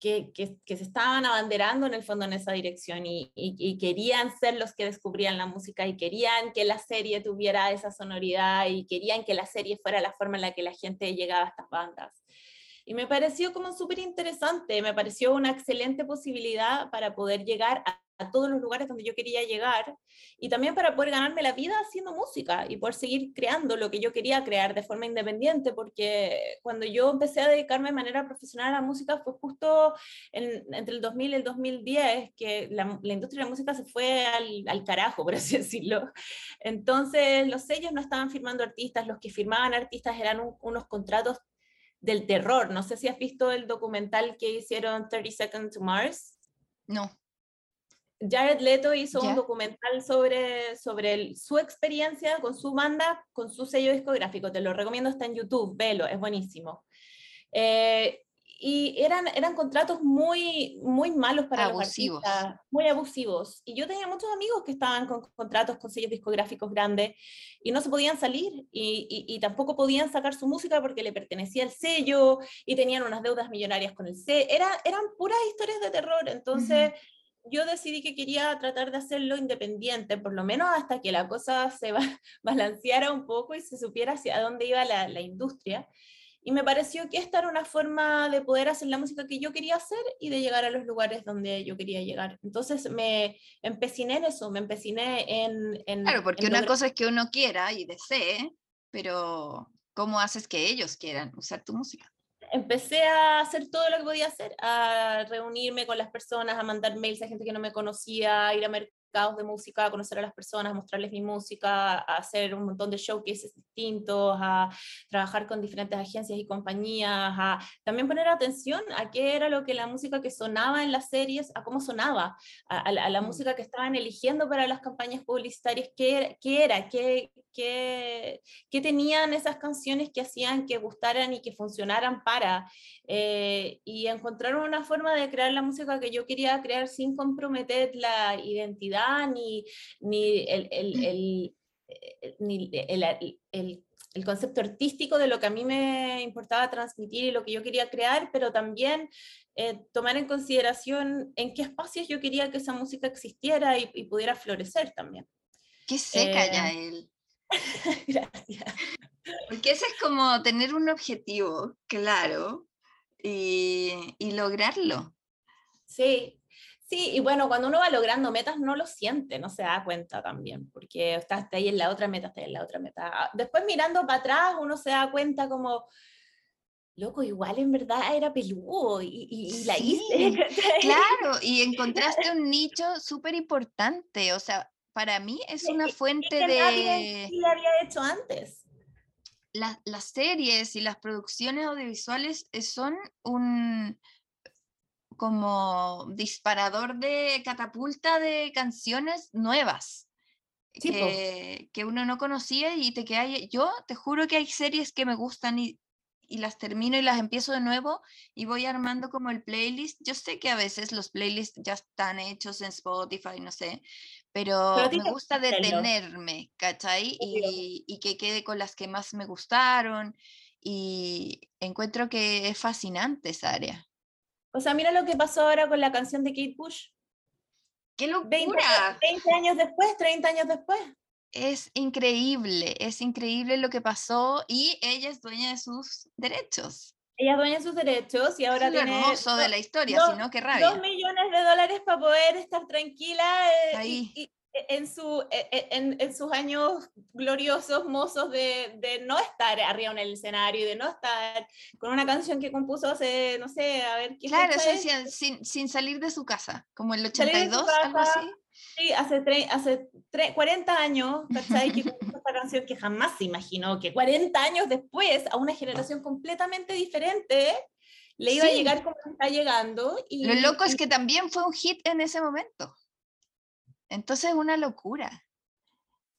que, que, se estaban abanderando en el fondo en esa dirección y, y, querían ser los que descubrían la música y querían que la serie tuviera esa sonoridad y querían que la serie fuera la forma en la que la gente llegaba a estas bandas. Y me pareció como súper interesante, me pareció una excelente posibilidad para poder llegar a, todos los lugares donde yo quería llegar y también para poder ganarme la vida haciendo música y poder seguir creando lo que yo quería crear de forma independiente, porque cuando yo empecé a dedicarme de manera profesional a la música fue justo entre el 2000 y el 2010 que la, la industria de la música se fue al, al, carajo, por así decirlo. Entonces los sellos no estaban firmando artistas, los que firmaban artistas eran unos contratos del terror. No sé si has visto el documental que hicieron 30 Seconds to Mars. No. Jared Leto hizo un documental sobre, sobre el- su experiencia con su banda, con su sello discográfico. Te lo recomiendo, está en YouTube, velo, es buenísimo. Eh, y eran, eran contratos muy, muy malos para Abusivos. los artistas, muy abusivos. Y yo tenía muchos amigos que estaban con contratos con sellos discográficos grandes y no se podían salir y, y- y tampoco podían sacar su música porque le pertenecía el sello y tenían unas deudas millonarias con el sello. Era, eran puras historias de terror. Entonces yo decidí que quería tratar de hacerlo independiente, por lo menos hasta que la cosa se ba- balanceara un poco y se supiera hacia dónde iba la, la industria. Y me pareció que esta era una forma de poder hacer la música que yo quería hacer y de llegar a los lugares donde yo quería llegar. Entonces me empeciné en eso, me empeciné en... en Claro, porque en una lograr- cosa es que uno quiera y desee, pero ¿cómo haces que ellos quieran usar tu música? empecé a hacer todo lo que podía hacer, a reunirme con las personas, a mandar mails a gente que no me conocía, a ir a mercados de música, a conocer a las personas, a mostrarles mi música, a hacer un montón de showcases distintos, a trabajar con diferentes agencias y compañías, a también poner atención a qué era lo que la música que sonaba en las series, a cómo sonaba, a, a la, a la Mm. música que estaban eligiendo para las campañas publicitarias, qué qué, era, qué, qué, qué tenían esas canciones que hacían que gustaran y que funcionaran para, eh, y encontraron una forma de crear la música que yo quería crear sin comprometer la identidad ni, ni el, el- el- eh, ni el- el- el- el concepto artístico de lo que a mí me importaba transmitir y lo que yo quería crear, pero también eh, tomar en consideración en qué espacios yo quería que esa música existiera y, y pudiera florecer también. Qué seca Eh, ya él. Gracias. Porque ese es como tener un objetivo claro y, y lograrlo. Sí, sí, y bueno, cuando uno va logrando metas no lo siente, no se da cuenta también, porque estás ahí en la otra meta, estás en la otra meta. Ah, Después mirando para atrás uno se da cuenta como, loco, igual en verdad era peludo y, y- y la Sí, hice. Claro, y encontraste un nicho súper importante. O sea, para mí es una fuente que nadie de sí había hecho antes. la- las series y las producciones audiovisuales son un como disparador de catapulta de canciones nuevas que, que uno no conocía y te queda ahí- Yo te juro que hay series que me gustan y, y las termino y las empiezo de nuevo y voy armando como el playlist. Yo sé que a veces los playlists ya están hechos en Spotify, no sé, pero me gusta detenerme, ¿cachai? Y, y que quede con las que más me gustaron y encuentro que es fascinante esa área. O sea, mira lo que pasó ahora con la canción de Kate Bush. ¡Qué 20, locura! 20 años después, 30 años después. Es increíble, es increíble lo que pasó y ella es dueña de sus derechos. Ella es dueña de sus derechos y ahora es tiene hermoso de la historia, dos- si no, qué dos rabia. millones de dólares para poder estar tranquila eh, y- Ahí. y- e- en, su, e- e- en, en sus años gloriosos, mozos de, de no estar arriba en el escenario y de no estar con una canción que compuso hace, no sé, a ver qué Claro, eso es? decía, sin, sin salir de su casa, como el Salir de su 82, algo así. Sí, hace, tre- hace tre- 40 años, ¿cachai? Que esta canción que jamás se imaginó que 40 años después, a una generación completamente diferente, le iba a llegar como está llegando. Y, Lo loco es que también fue un hit en ese momento. Entonces es una locura.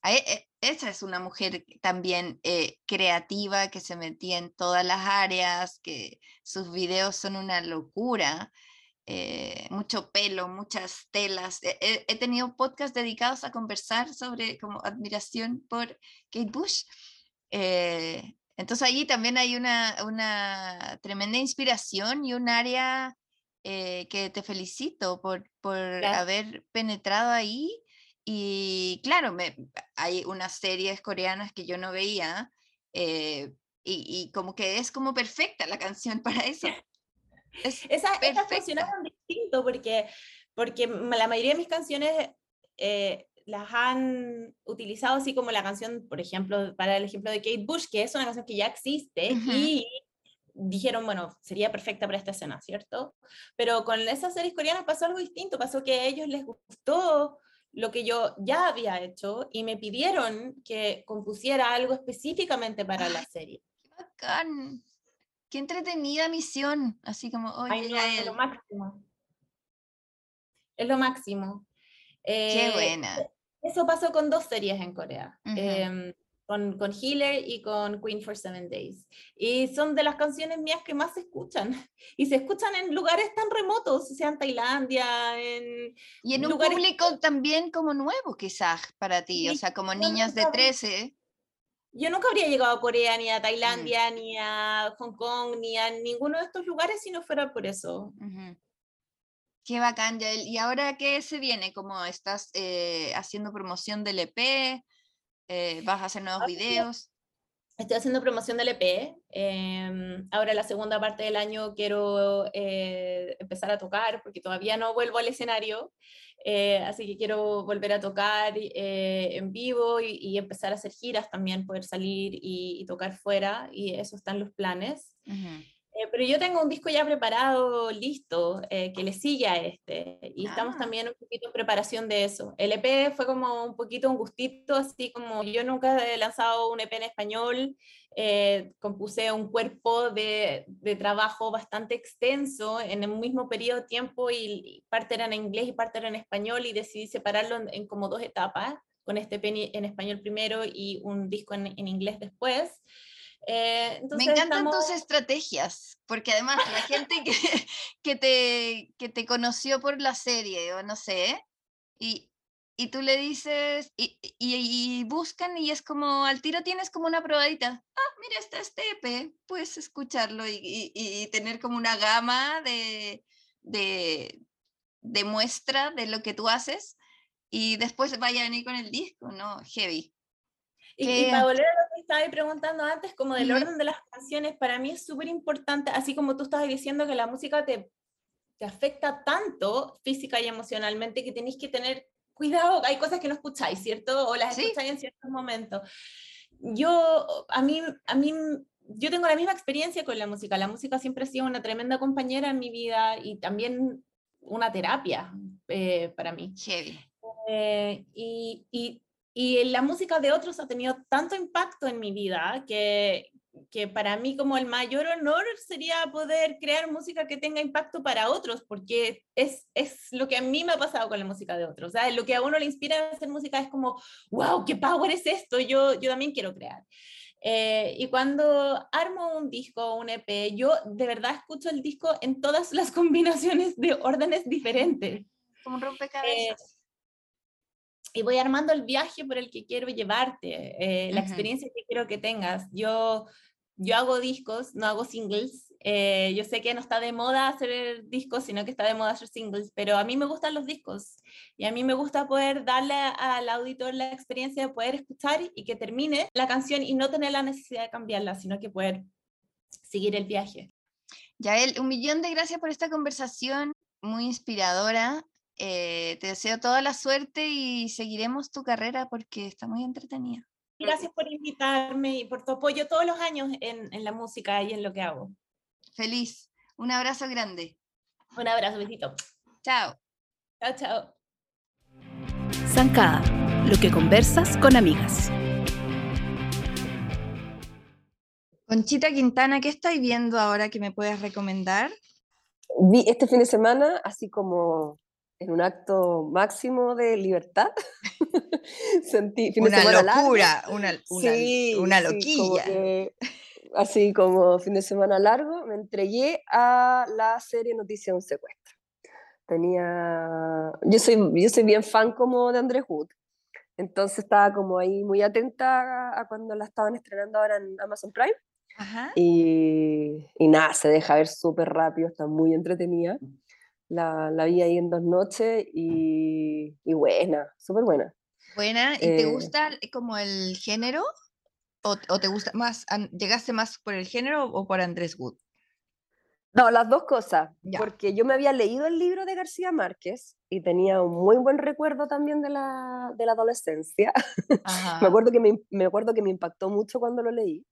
A e- e- Esa es una mujer también eh, creativa que se metía en todas las áreas, que sus videos son una locura. Eh, mucho pelo, muchas telas. He, he- tenido podcasts dedicados a conversar sobre como admiración por Kate Bush. Eh, entonces allí también hay una, una tremenda inspiración y un área eh, que te felicito por, por haber penetrado ahí. Y claro, me, hay unas series coreanas que yo no veía eh, y, y como que es como perfecta la canción para eso. Es Esas, esas funcionaron distinto porque, porque la mayoría de mis canciones eh, las han utilizado así como la canción, por ejemplo, para el ejemplo de Kate Bush, que es una canción que ya existe Ujú. y dijeron, bueno, sería perfecta para esta escena, ¿cierto? Pero con esas series coreanas pasó algo distinto, pasó que a ellos les gustó lo que yo ya había hecho y me pidieron que compusiera algo específicamente para la Ay, serie. bacán. Qué entretenida misión. Así como, Ay, oye, no, es lo máximo. Es lo máximo. Qué Eh, buena. Eso pasó con dos series en Corea. Ujú. em, con, con Healer y con Queen for Seven Days. Y son de las canciones mías que más se escuchan. Y se escuchan en lugares tan remotos, o sea, en Tailandia, en... Y en un lugares- público también como nuevo quizás para ti, o Sí, sea, como yo niñas de nunca- 13. Yo nunca habría llegado a Corea, ni a Mm. Tailandia, ni a Hong Kong, ni a ninguno de estos lugares si no fuera por eso. Qué bacán, Yael. ¿Y ahora qué se viene? ¿Cómo estás eh, haciendo promoción del EP? Eh, ¿Vas a hacer nuevos Ah, sí. videos? Estoy haciendo promoción del EP. em, ahora la segunda parte del año quiero eh, empezar a tocar porque todavía no vuelvo al escenario. eh, así que quiero volver a tocar eh, en vivo y, y empezar a hacer giras también, poder salir y, y tocar fuera. Y eso están los planes. Ujú. Eh, pero yo tengo un disco ya preparado, listo, eh, que le sigue a este. Y estamos Ah. también un poquito en preparación de eso. El EP fue como un poquito un gustito, así como yo nunca he lanzado un EP en español. eh, compuse un cuerpo de, de trabajo bastante extenso en el mismo periodo de tiempo y, y parte era en inglés y parte era en español y decidí separarlo en, en como dos etapas, con este EP en- en español primero y un disco en, en inglés después. Eh, Me encantan estamos- tus estrategias, porque además la gente que, que, te, que te conoció por la serie, o no sé, y, y tú le dices, y, y- y buscan y es como, al tiro tienes como una probadita, ah, mira, está este EP, puedes escucharlo y, y- tener como una gama de, de, de muestra de lo que tú haces, y después vaya a venir con el disco, ¿no? Heavy. Y, y para volver a lo que estaba preguntando antes, como del orden de las canciones, para mí es súper importante, así como tú estabas diciendo que la música te, te afecta tanto física y emocionalmente que tenéis que tener cuidado, hay cosas que no escucháis, ¿cierto? O las Sí. escucháis en ciertos momentos. Yo, a mí, a mí, yo tengo la misma experiencia con la música. La música siempre ha sido una tremenda compañera en mi vida y también una terapia eh, para mí. Heavy. Eh, y, y, y la música de otros ha tenido tanto impacto en mi vida que, que para mí como el mayor honor sería poder crear música que tenga impacto para otros, porque es, es lo que a mí me ha pasado con la música de otros. O sea, lo que a uno le inspira a hacer música es como, wow, qué power es esto, yo, yo también quiero crear. Eh, y cuando armo un disco, un EP, yo de verdad escucho el disco en todas las combinaciones de órdenes diferentes Como un rompecabezas. Y voy armando el viaje por el que quiero llevarte, eh, la experiencia que quiero que tengas. Yo, yo hago discos, no hago singles. eh, yo sé que no está de moda hacer discos, sino que está de moda hacer singles, pero a mí me gustan los discos y a mí me gusta poder darle al auditor la experiencia de poder escuchar y que termine la canción y no tener la necesidad de cambiarla, sino que poder seguir el viaje. Yael, un millón de gracias por esta conversación muy inspiradora. Eh, te deseo toda la suerte y seguiremos tu carrera porque está muy entretenida. Gracias por invitarme y por tu apoyo todos los años en, en la música y en lo que hago. Feliz. Un abrazo grande. Un abrazo, besito. Chao. Chao, chao. Zancada, lo que conversas con amigas. Conchita Quintana, ¿qué estáis viendo ahora que me puedes recomendar? Vi este fin de semana, así como en un acto máximo de libertad, sentí fin de Una largo. locura, una, una, Sí, una sí, como loquilla. que, así como fin de semana largo, me entregué a la serie Noticia de un secuestro. Tenía, yo soy, yo soy bien fan como de Andrés Wood, entonces estaba como ahí muy atenta a, a cuando la estaban estrenando ahora en Amazon Prime. Ajá. Y, y nada, se deja ver súper rápido, está muy entretenida. La, la vi ahí en dos noches y, y buena, súper buena. Buena. ¿Y te Eh, gusta como el género? ¿O, o te gusta más, llegaste más por el género o por Andrés Wood? No, las dos cosas, Ya. porque yo me había leído el libro de García Márquez y tenía un muy buen recuerdo también de la, de la adolescencia. Me, acuerdo que me, me acuerdo que me impactó mucho cuando lo leí.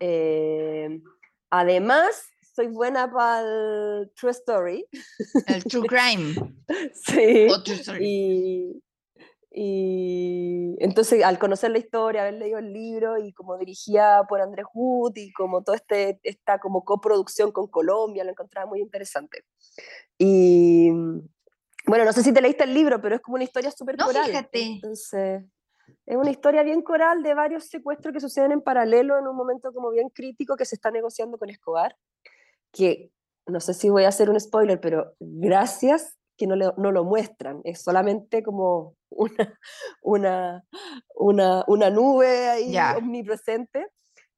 Eh, además, soy buena para el True Story. El True Crime. sí. o True Story. Y, y entonces al conocer la historia, haber leído el libro y como dirigida por Andrés Wood y como toda este, esta como coproducción con Colombia, lo encontraba muy interesante. Y, Bueno, no sé si te leíste el libro, pero es como una historia súper No, coral. fíjate. Entonces, es una historia bien coral de varios secuestros que suceden en paralelo en un momento como bien crítico que se está negociando con Escobar, que no sé si voy a hacer un spoiler, pero gracias que no, le- no lo muestran, es solamente como una, una, una, una nube ahí Ya. omnipresente,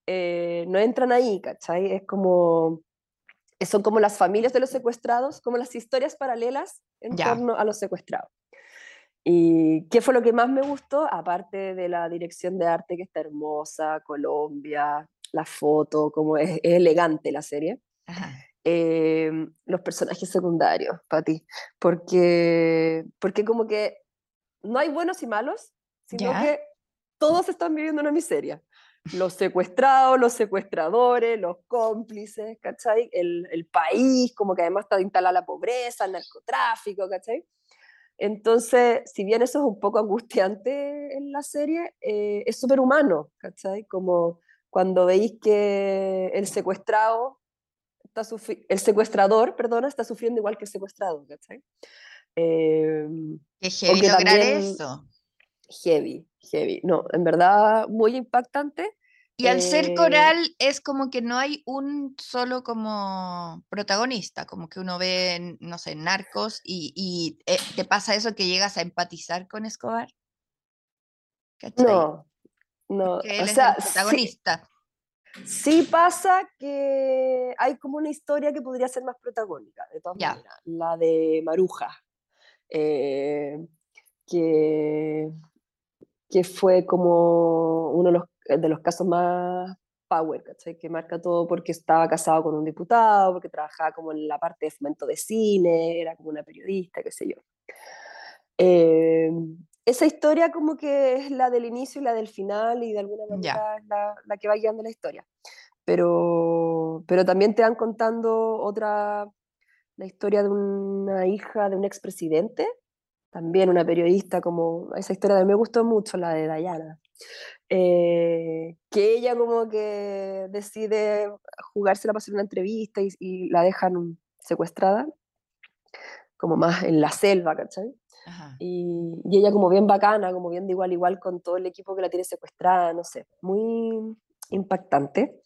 eh, no entran ahí, ¿cachai? Es como, son como las familias de los secuestrados, como las historias paralelas en Ya. torno a los secuestrados. ¿Y qué fue lo que más me gustó? Aparte de la dirección de arte que está hermosa, Colombia, la foto, como es, es elegante la serie. Eh, los personajes secundarios, Pati, porque, porque como que no hay buenos y malos, sino Ya. que todos están viviendo una miseria. Los secuestrados, los secuestradores, los cómplices, ¿cachai? El, el país, como que además está instalada la pobreza, el narcotráfico, ¿cachai? Entonces, si bien eso es un poco angustiante en la serie, eh, es súper humano, ¿cachai? Como cuando veis que el secuestrado, está el secuestrador, perdona, está sufriendo igual que el secuestrado, ¿cachai? Eh, heavy que lograr también- eso. heavy, heavy. No, en verdad, muy impactante. Y al ser Eh, coral es como que no hay un solo como protagonista, como que uno ve, no sé, Narcos y, y, eh, te pasa eso que llegas a empatizar con Escobar. ¿Cachai? No, no. Él o es sea, el protagonista. Sí pasa que hay como una historia que podría ser más protagónica, de todas maneras. La de Maruja, eh, que, que fue como uno de los, de los casos más power, ¿cachai? Que marca todo porque estaba casado con un diputado, porque trabajaba como en la parte de fomento de cine, era como una periodista, qué sé yo. Eh, esa historia como que es la del inicio y la del final y de alguna manera es la, la que va guiando la historia. Pero, pero también te van contando otra, la historia de una hija de un expresidente, también una periodista, como esa historia de me gustó mucho, la de Diana. Eh, que ella como que decide jugársela para hacer una entrevista y, y la dejan secuestrada, como más en la selva, ¿cachai? Y, ella como bien bacana, como bien de igual igual con todo el equipo que la tiene secuestrada, no sé, muy impactante.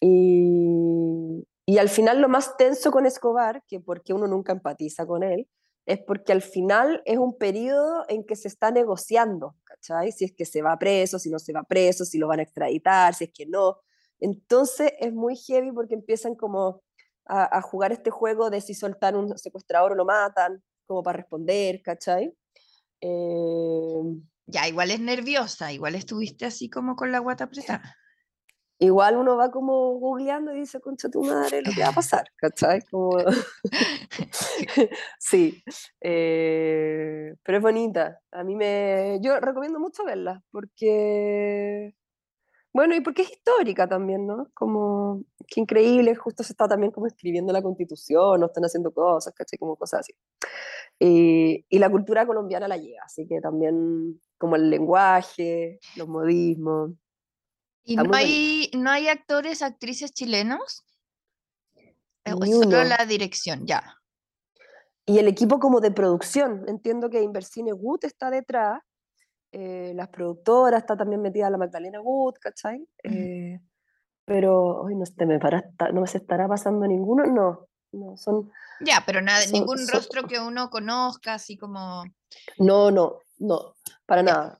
Y, y al final lo más tenso con Escobar, que porque uno nunca empatiza con él, es porque al final es un periodo en que se está negociando, ¿cachai? Si es que se va preso, si no se va preso, si lo van a extraditar, si es que no. Entonces es muy heavy porque empiezan como a, jugar este juego de si soltar un secuestrador o lo matan, como para responder, ¿cachai? Eh, Ya, igual es nerviosa, igual estuviste así como con la guata apretada. igual uno va como googleando y dice, concha tu madre, lo que va a pasar, ¿cachai? Como... sí, eh, pero es bonita. A mí me... Yo recomiendo mucho verla, porque... Bueno, y porque es histórica también, ¿no? Como, qué increíble, justo se está también como escribiendo la constitución, no están haciendo cosas, ¿cachai? Como cosas así. Y, y la cultura colombiana la lleva, así que también como el lenguaje, los modismos. ¿Y no hay, no hay actores, actrices chilenos? Eh, ¿O Ni es solo uno. la dirección? Ya. Y el equipo como de producción, entiendo que Inversine Wood está detrás, eh, las productoras, está también metida la Magdalena Wood, ¿cachai? Eh, pero, hoy no, se me para, no me se estará pasando ninguno, no, no, son, Ya, pero nada, Son- ningún son- rostro que uno conozca, así como. no, no, no, para Ya. nada.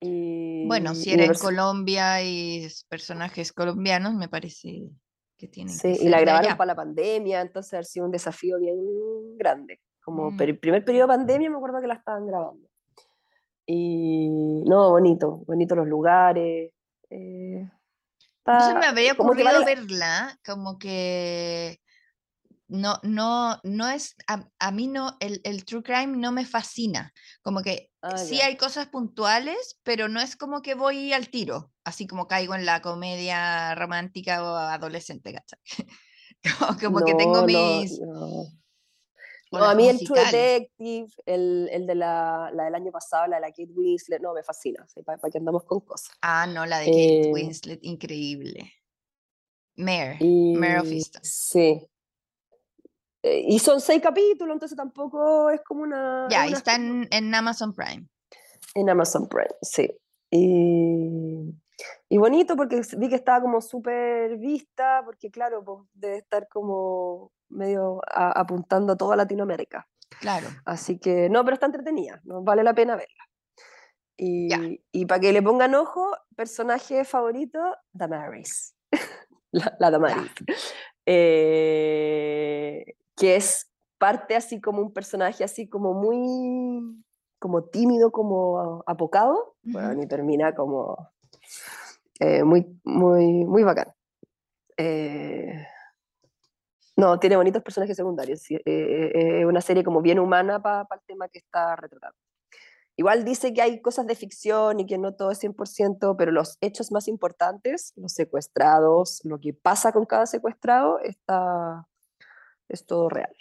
Y, Bueno, si era en Colombia y es personajes colombianos, me parece que tienen Sí, que y la grabaron allá. para la pandemia, entonces ha sido un desafío bien grande. Como Mm. el primer periodo de pandemia me acuerdo que la estaban grabando. Y no, bonito, bonito los lugares. eh, No está- me como que ocurrido vale la- verla, como que no, no, no es, a, a mí no, el, el true crime no me fascina, como que Ah, sí hay cosas puntuales, pero no es como que voy al tiro, así como caigo en la comedia romántica o adolescente, ¿cachai? Como, como que tengo No, no, mis... no. No, a mí el True. Detective, el, el de la, la del año pasado, la de la Kate Winslet, no, me fascina, para que andamos con cosas. Ah, no, la de Kate Eh, Winslet, increíble. Mare, Y, Mare of Easttown. Sí. eh, y son seis capítulos, entonces tampoco es como una... Ya, una- está en, en Amazon Prime. En Amazon Prime, sí. Y, y bonito porque vi que estaba como súper vista, porque claro, pues debe estar como medio a- apuntando a toda Latinoamérica. Claro. Así que, no, pero está entretenida, ¿no? vale la pena verla. Y, Ya. y para que le pongan ojo, personaje favorito, Damaris. la, la Damaris. Eh, que es parte así como un personaje así como muy como tímido, como apocado, bueno, y termina como eh, muy, muy, muy bacán. Eh, no, tiene bonitos personajes secundarios. eh, Es una serie como bien humana para el tema que está retratando. Igual dice que hay cosas de ficción y que no todo es 100%, pero los hechos más importantes, los secuestrados, lo que pasa con cada secuestrado, está, es todo real.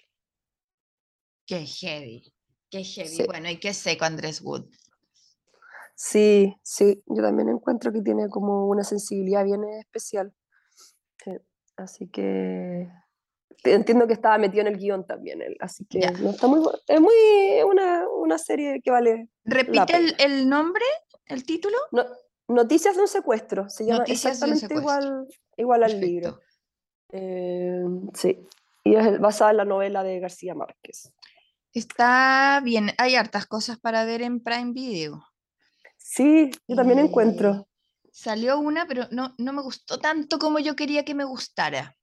Qué heavy. Qué heavy. Sí. Bueno, y qué seco Andrés Wood. Sí, sí, yo también encuentro que tiene como una sensibilidad bien especial. Sí, Así que entiendo que estaba metido en el guion también él, así que no está muy es muy una, una serie que vale Repite el, el nombre, el título. no- Noticias de un secuestro, se llama Noticias exactamente igual, igual al libro. Eh, sí, y es basada en la novela de García Márquez. Está bien. Hay hartas cosas para ver en Prime Video. Sí, yo también Eh, encuentro. Salió una, pero no, no me gustó tanto como yo quería que me gustara.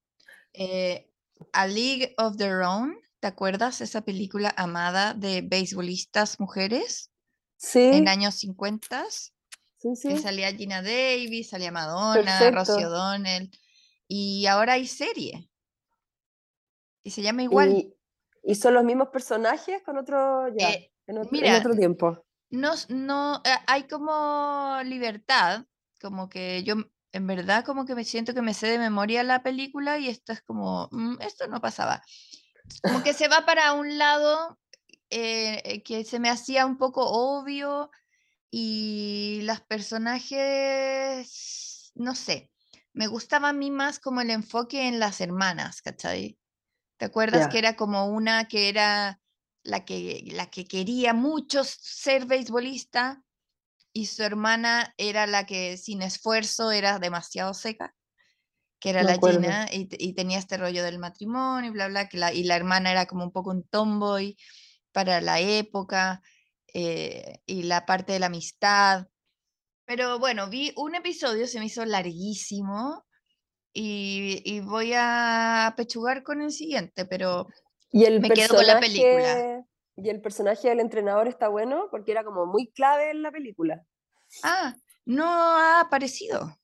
Eh, A League of Their Own, ¿te acuerdas? Esa película amada de beisbolistas mujeres Sí, en años 50, sí, que sí. salía Gina Davis, salía Madonna, Rosie Perfecto. O'Donnell, y ahora hay serie. Y se llama igual. Y, y son los mismos personajes con otro, ya, Eh, en, otro, en mira, otro tiempo. No, no, eh, hay como libertad, como que yo en verdad como que me siento que me sé de memoria la película y esto es como, "Mm, esto no pasaba. Como que se va para un lado eh, eh, que se me hacía un poco obvio y los personajes, no sé, me gustaba a mí más como el enfoque en las hermanas, ¿cachai? ¿Te acuerdas que era como una que era la que, la que quería mucho ser beisbolista y su hermana era la que sin esfuerzo era demasiado seca, que era Me la acuerdo. Gina y, te- y tenía este rollo del matrimonio y bla, bla, que la, y la hermana era como un poco un tomboy para la época eh, y la parte de la amistad. Pero bueno, vi un episodio, se me hizo larguísimo y, y voy a pechugar con el siguiente, pero Y el me quedo con la película. personaje, y el personaje del entrenador está bueno porque era como muy clave en la película. Ah, no ha aparecido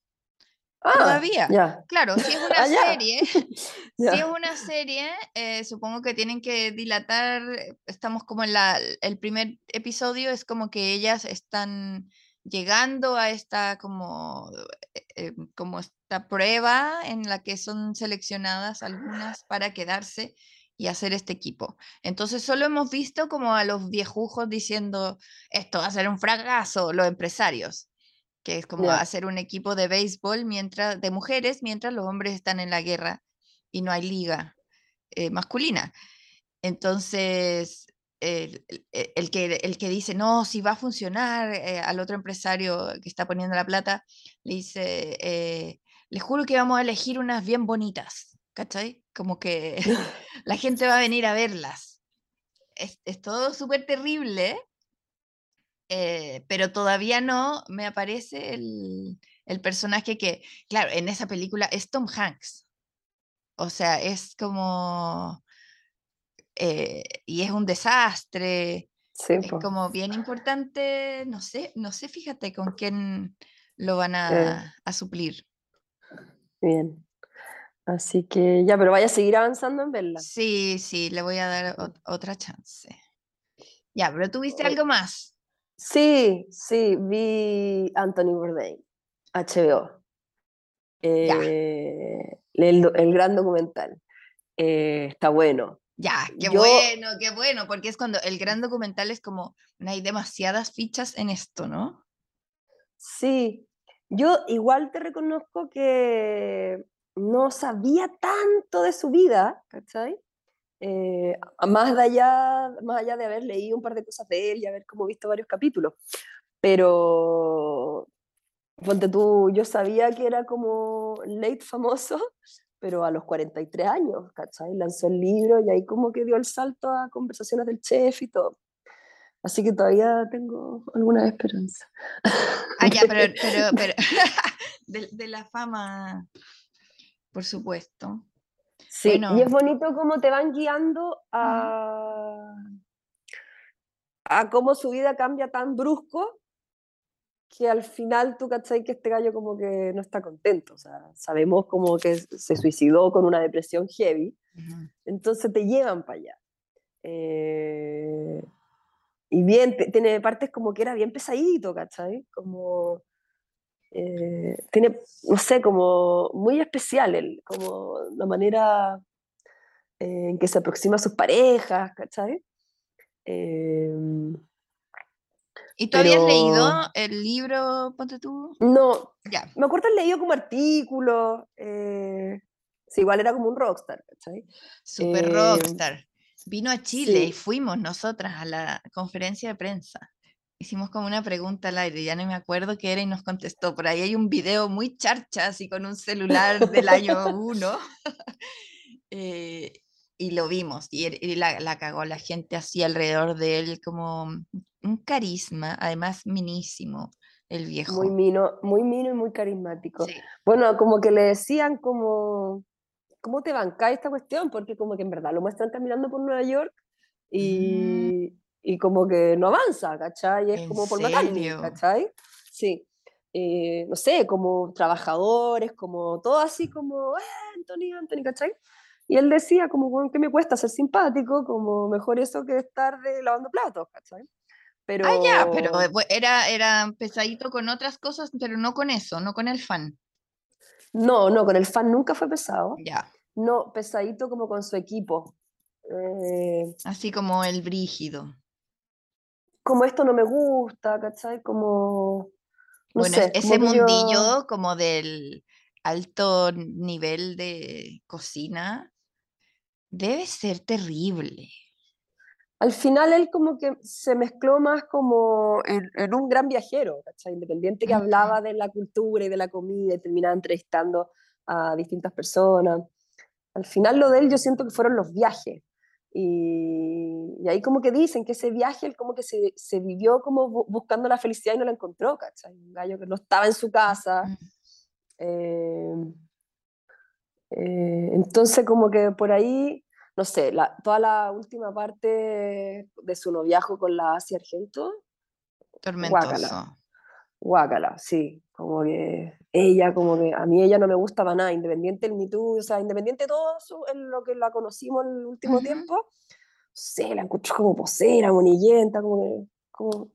Ah, todavía. Ya, Claro, si es una Ah, serie, si es una serie, eh, supongo que tienen que dilatar. Estamos como en la, el primer episodio, es como que ellas están llegando a esta como, eh, eh, como esta prueba en la que son seleccionadas algunas para quedarse y hacer este equipo. Entonces solo hemos visto como a los viejujos diciendo, esto va a ser un fracaso, los empresarios que es como hacer un equipo de béisbol mientras, de mujeres mientras los hombres están en la guerra y no hay liga eh, masculina. Entonces, el, el- e- el que, el que dice, no, si va a funcionar, eh, al otro empresario que está poniendo la plata, le dice, eh, le juro que vamos a elegir unas bien bonitas, ¿cachai? Como que la gente va a venir a verlas. Es, es todo súper terrible, eh, pero todavía no me aparece el, el personaje que, claro, en esa película es Tom Hanks. O sea, es como... eh, y es un desastre, Sí, es como bien importante, no sé, no sé, fíjate con quién lo van Eh. a, a suplir. Bien. Así que ya, pero vaya a seguir avanzando en verla. Sí, sí, le voy a dar ot- otra chance. Ya, pero ¿tuviste Oh. algo más? Sí, sí, vi Anthony Bourdain, HBO. Eh, el, el gran documental. Eh, está bueno. Ya, qué Yo- bueno, qué bueno, porque es cuando el gran documental es como, no hay demasiadas fichas en esto, ¿no? Sí, yo igual te reconozco que no sabía tanto de su vida, ¿cachai? eh, más, de allá, más allá de haber leído un par de cosas de él y haber como visto varios capítulos. Pero, ponte tú, yo sabía que era como late famoso, pero a los 43 años, ¿cachai? Lanzó el libro y ahí como que dio el salto a conversaciones del chef y todo. Así que todavía tengo alguna esperanza. Ah, ya, pero, pero, pero de, de, la fama, por supuesto. Sí, y es bonito cómo te van guiando a, a cómo su vida cambia tan brusco que al final tú cachai que este gallo como que no está contento, o sea, sabemos como que se suicidó con una depresión heavy, entonces te llevan para allá. Eh, y bien, tiene partes como que era bien pesadito, ¿cachai? Como, eh, tiene, no sé, como muy especial, el, como la manera eh, en que se aproxima a sus parejas, ¿cachai? ¿Y tú habías leído el libro, ponte tú? No, ya. me acuerdo haber leído como artículos. Eh, sí, igual era como un rockstar, ¿cachai? Super rockstar. Vino a Chile y fuimos nosotras a la conferencia de prensa. Hicimos como una pregunta al aire, ya no me acuerdo qué era y nos contestó. Por ahí hay un video muy charcha, así con un celular del año 1. eh, y lo vimos, y, la, la, cagó la gente así alrededor de él, como un carisma, además minísimo, el viejo. Muy mino, muy mino y muy carismático. Bueno, como que le decían como, ¿cómo te banca esta cuestión? Porque como que en verdad lo muestran caminando por Nueva York y, y como que no avanza, ¿cachai? Es como por McCartney, ¿cachai? Sí. Eh, no sé, como trabajadores, como todo así como, eh, Anthony, Anthony, ¿cachai? Y él decía como, ¿qué me cuesta ser simpático? Como mejor eso que estar de lavando platos, ¿cachai? Pero... Ah, ya, pero era, era pesadito con otras cosas, pero no con eso, no con el fan. No, no, con el fan nunca fue pesado. Ya. No, pesadito como con su equipo. Eh, Así como el brígido. Como esto no me gusta, ¿cachai? Como... bueno, ese mundillo como del alto nivel de cocina debe ser terrible. Al final él como que se mezcló más como en, un gran viajero, independiente que hablaba de la cultura y de la comida y terminaba entrevistando a distintas personas. Al final lo de él yo siento que fueron los viajes. Y, y ahí como que dicen que ese viaje él como que se, se, vivió como buscando la felicidad y no la encontró, ¿cachai? Un gallo que no estaba en su casa. Eh, eh, entonces como que por ahí no sé, la, toda la última parte de su noviajo con la Asia Argento. Tormentoso. Guácala. sí. Como que ella, como que a mí ella no me gusta para nada, independiente el Me o sea, independiente de todo en lo que la conocimos en el último tiempo, sé, la encontró como posera, monillenta, como que, como,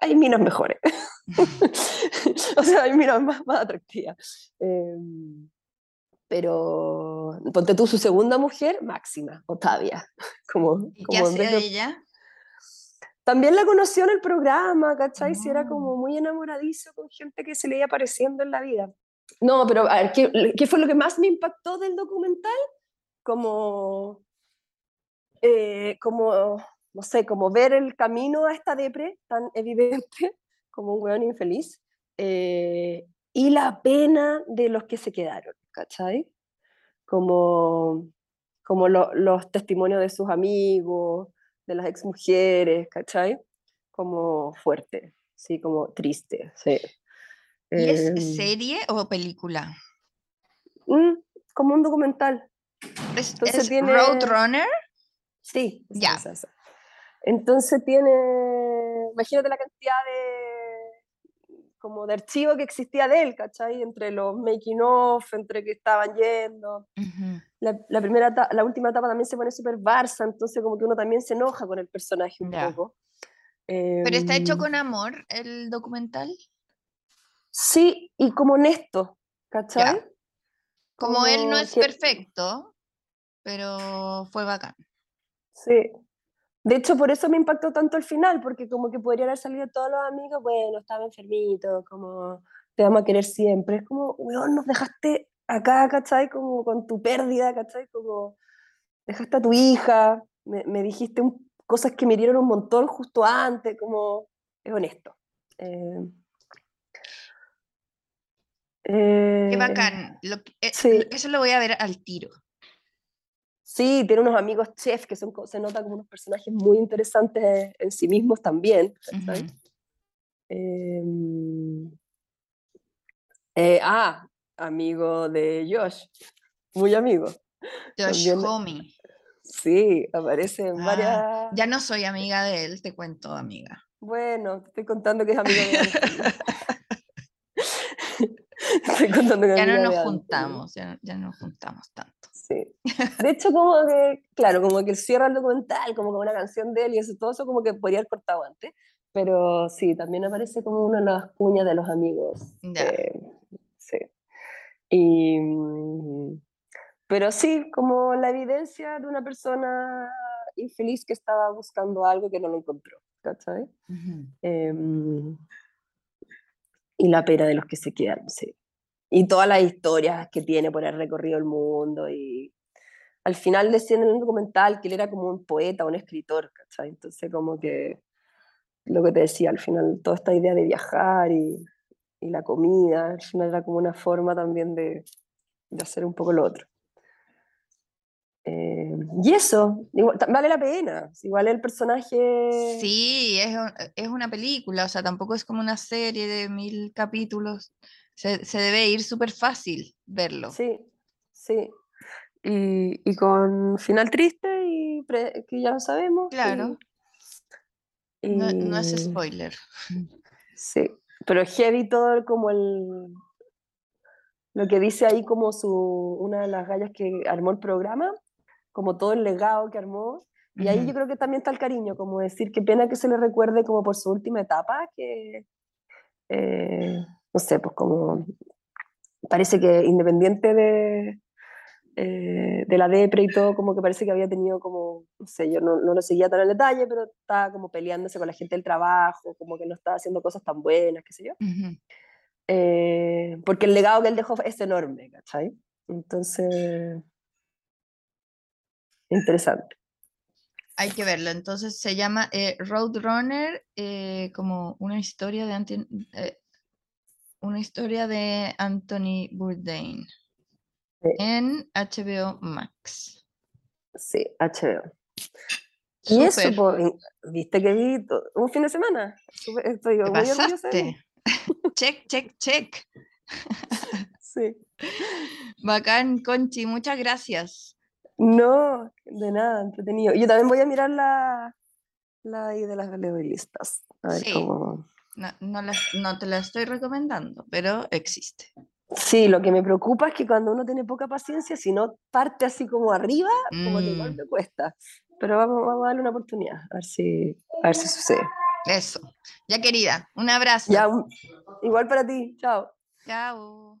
hay minas mejores. o sea, hay minas más, más atractivas. Eh, pero ponte tú su segunda mujer, Máxima, Otavia. Como, ¿Y qué de ella? También la conoció en el programa, ¿cachai? Si era como ah. muy enamoradizo con gente que se le iba apareciendo en la vida. No, pero a ver, ¿qué, ¿qué, fue lo que más me impactó del documental? Como, eh, como, no sé, como ver el camino a esta depre tan evidente, como un weón infeliz, eh, y la pena de los que se quedaron. ¿cachai? Como, como los testimonios de sus amigos, de las exmujeres, ¿cachai? Como fuerte, sí, como triste, sí. ¿Y es em, serie o película? Mm, como un documental. ¿Es, Entonces tiene... Roadrunner? Sí, ya. Entonces tiene, imagínate la cantidad de como de archivo que existía de él, ¿cachai? Entre los making of, entre que estaban yendo. la, la, primera, la última etapa también se pone súper Barça, entonces como que uno también se enoja con el personaje un poco. ¿Pero está hecho em, con amor el documental? Sí, y como honesto, ¿cachai? Como, él no es perfecto, pero fue bacán. Sí, de hecho, por eso me impactó tanto el final, porque como que podrían haber salido todos los amigos, bueno, estaba enfermito, como te vamos a querer siempre. Es como, weón, nos dejaste acá, ¿cachai? Como con tu pérdida, ¿cachai? Como dejaste a tu hija, me, me dijiste un- cosas que me hirieron un montón justo antes, como es honesto. Eh, Qué eh, bacán. Lo que- eh, sí. Eso lo voy a ver al tiro. Sí, tiene unos amigos chefs que son, se nota como unos personajes muy interesantes en sí mismos también. Em, eh, ah, amigo de Josh, muy amigo. Josh También- Homie. Sí, aparece en Ah, varias... Ya no soy amiga de él, te cuento, amiga. Bueno, te estoy contando que es amigo de Anthony. Estoy contando que es Ya no nos juntamos, ya, ya no nos juntamos tanto. Sí. De hecho, como que, claro, como que cierra el documental, como con una canción de él y eso, todo eso como que podría haber cortado antes. Pero sí, también aparece como una de las cuñas de los amigos. Eh, sí. Y, mm, pero sí, como la evidencia de una persona infeliz que estaba buscando algo que no lo encontró. ¿Cachai? Em, y la pena de los que se quedan, sí. Y todas las historias que tiene por haber recorrido el mundo. Y al final decían en el documental que él era como un poeta, un escritor, ¿cachai? Entonces, como que lo que te decía, al final, toda esta idea de viajar y, y la comida, al final era como una forma también de, de hacer un poco lo otro. Eh, y eso, vale la pena. Igual el personaje. Sí, es, es una película, o sea, tampoco es como una serie de mil capítulos. Se, se debe ir súper fácil verlo. Sí, sí. Y, y con final triste y pre- que ya lo sabemos. y- Claro. No, no es y- spoiler. Sí, pero heavy todo como el... Lo que dice ahí como su, una de las gallas que armó el programa, como todo el legado que armó. Y ahí yo creo que también está el cariño, como decir, qué pena que se le recuerde como por su última etapa, que, eh, no sé, pues como parece que independiente de, eh, de la depre y todo, como que parece que había tenido como, no sé, yo no, no lo seguía tan en detalle, pero estaba como peleándose con la gente del trabajo, como que no estaba haciendo cosas tan buenas, qué sé yo. Eh, porque el legado que él dejó es enorme, ¿cachai? Entonces, interesante. Hay que verlo. Entonces se llama eh, Roadrunner, eh, como una historia de Anti- una historia de Anthony Bourdain Sí. en HBO Max. Sí, HBO. Y eso, en- viste que to- un fin de semana. Estoy Te pasaste. check, check, check. Sí. Bacán, Conchi, muchas gracias. No, de nada, entretenido. Yo también voy a mirar la, la de las listas. A ver Sí. cómo. No, no, la- no te la estoy recomendando, pero existe. Sí, lo que me preocupa es que cuando uno tiene poca paciencia, si no parte así como arriba, como que igual Mm, me cuesta. Pero vamos, vamos a darle una oportunidad, a ver si, a ver si sucede. eso. Ya querida, un abrazo. Ya, un- igual para ti, chao. Chao.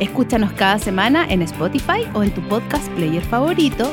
Escúchanos cada semana en Spotify o en tu podcast player favorito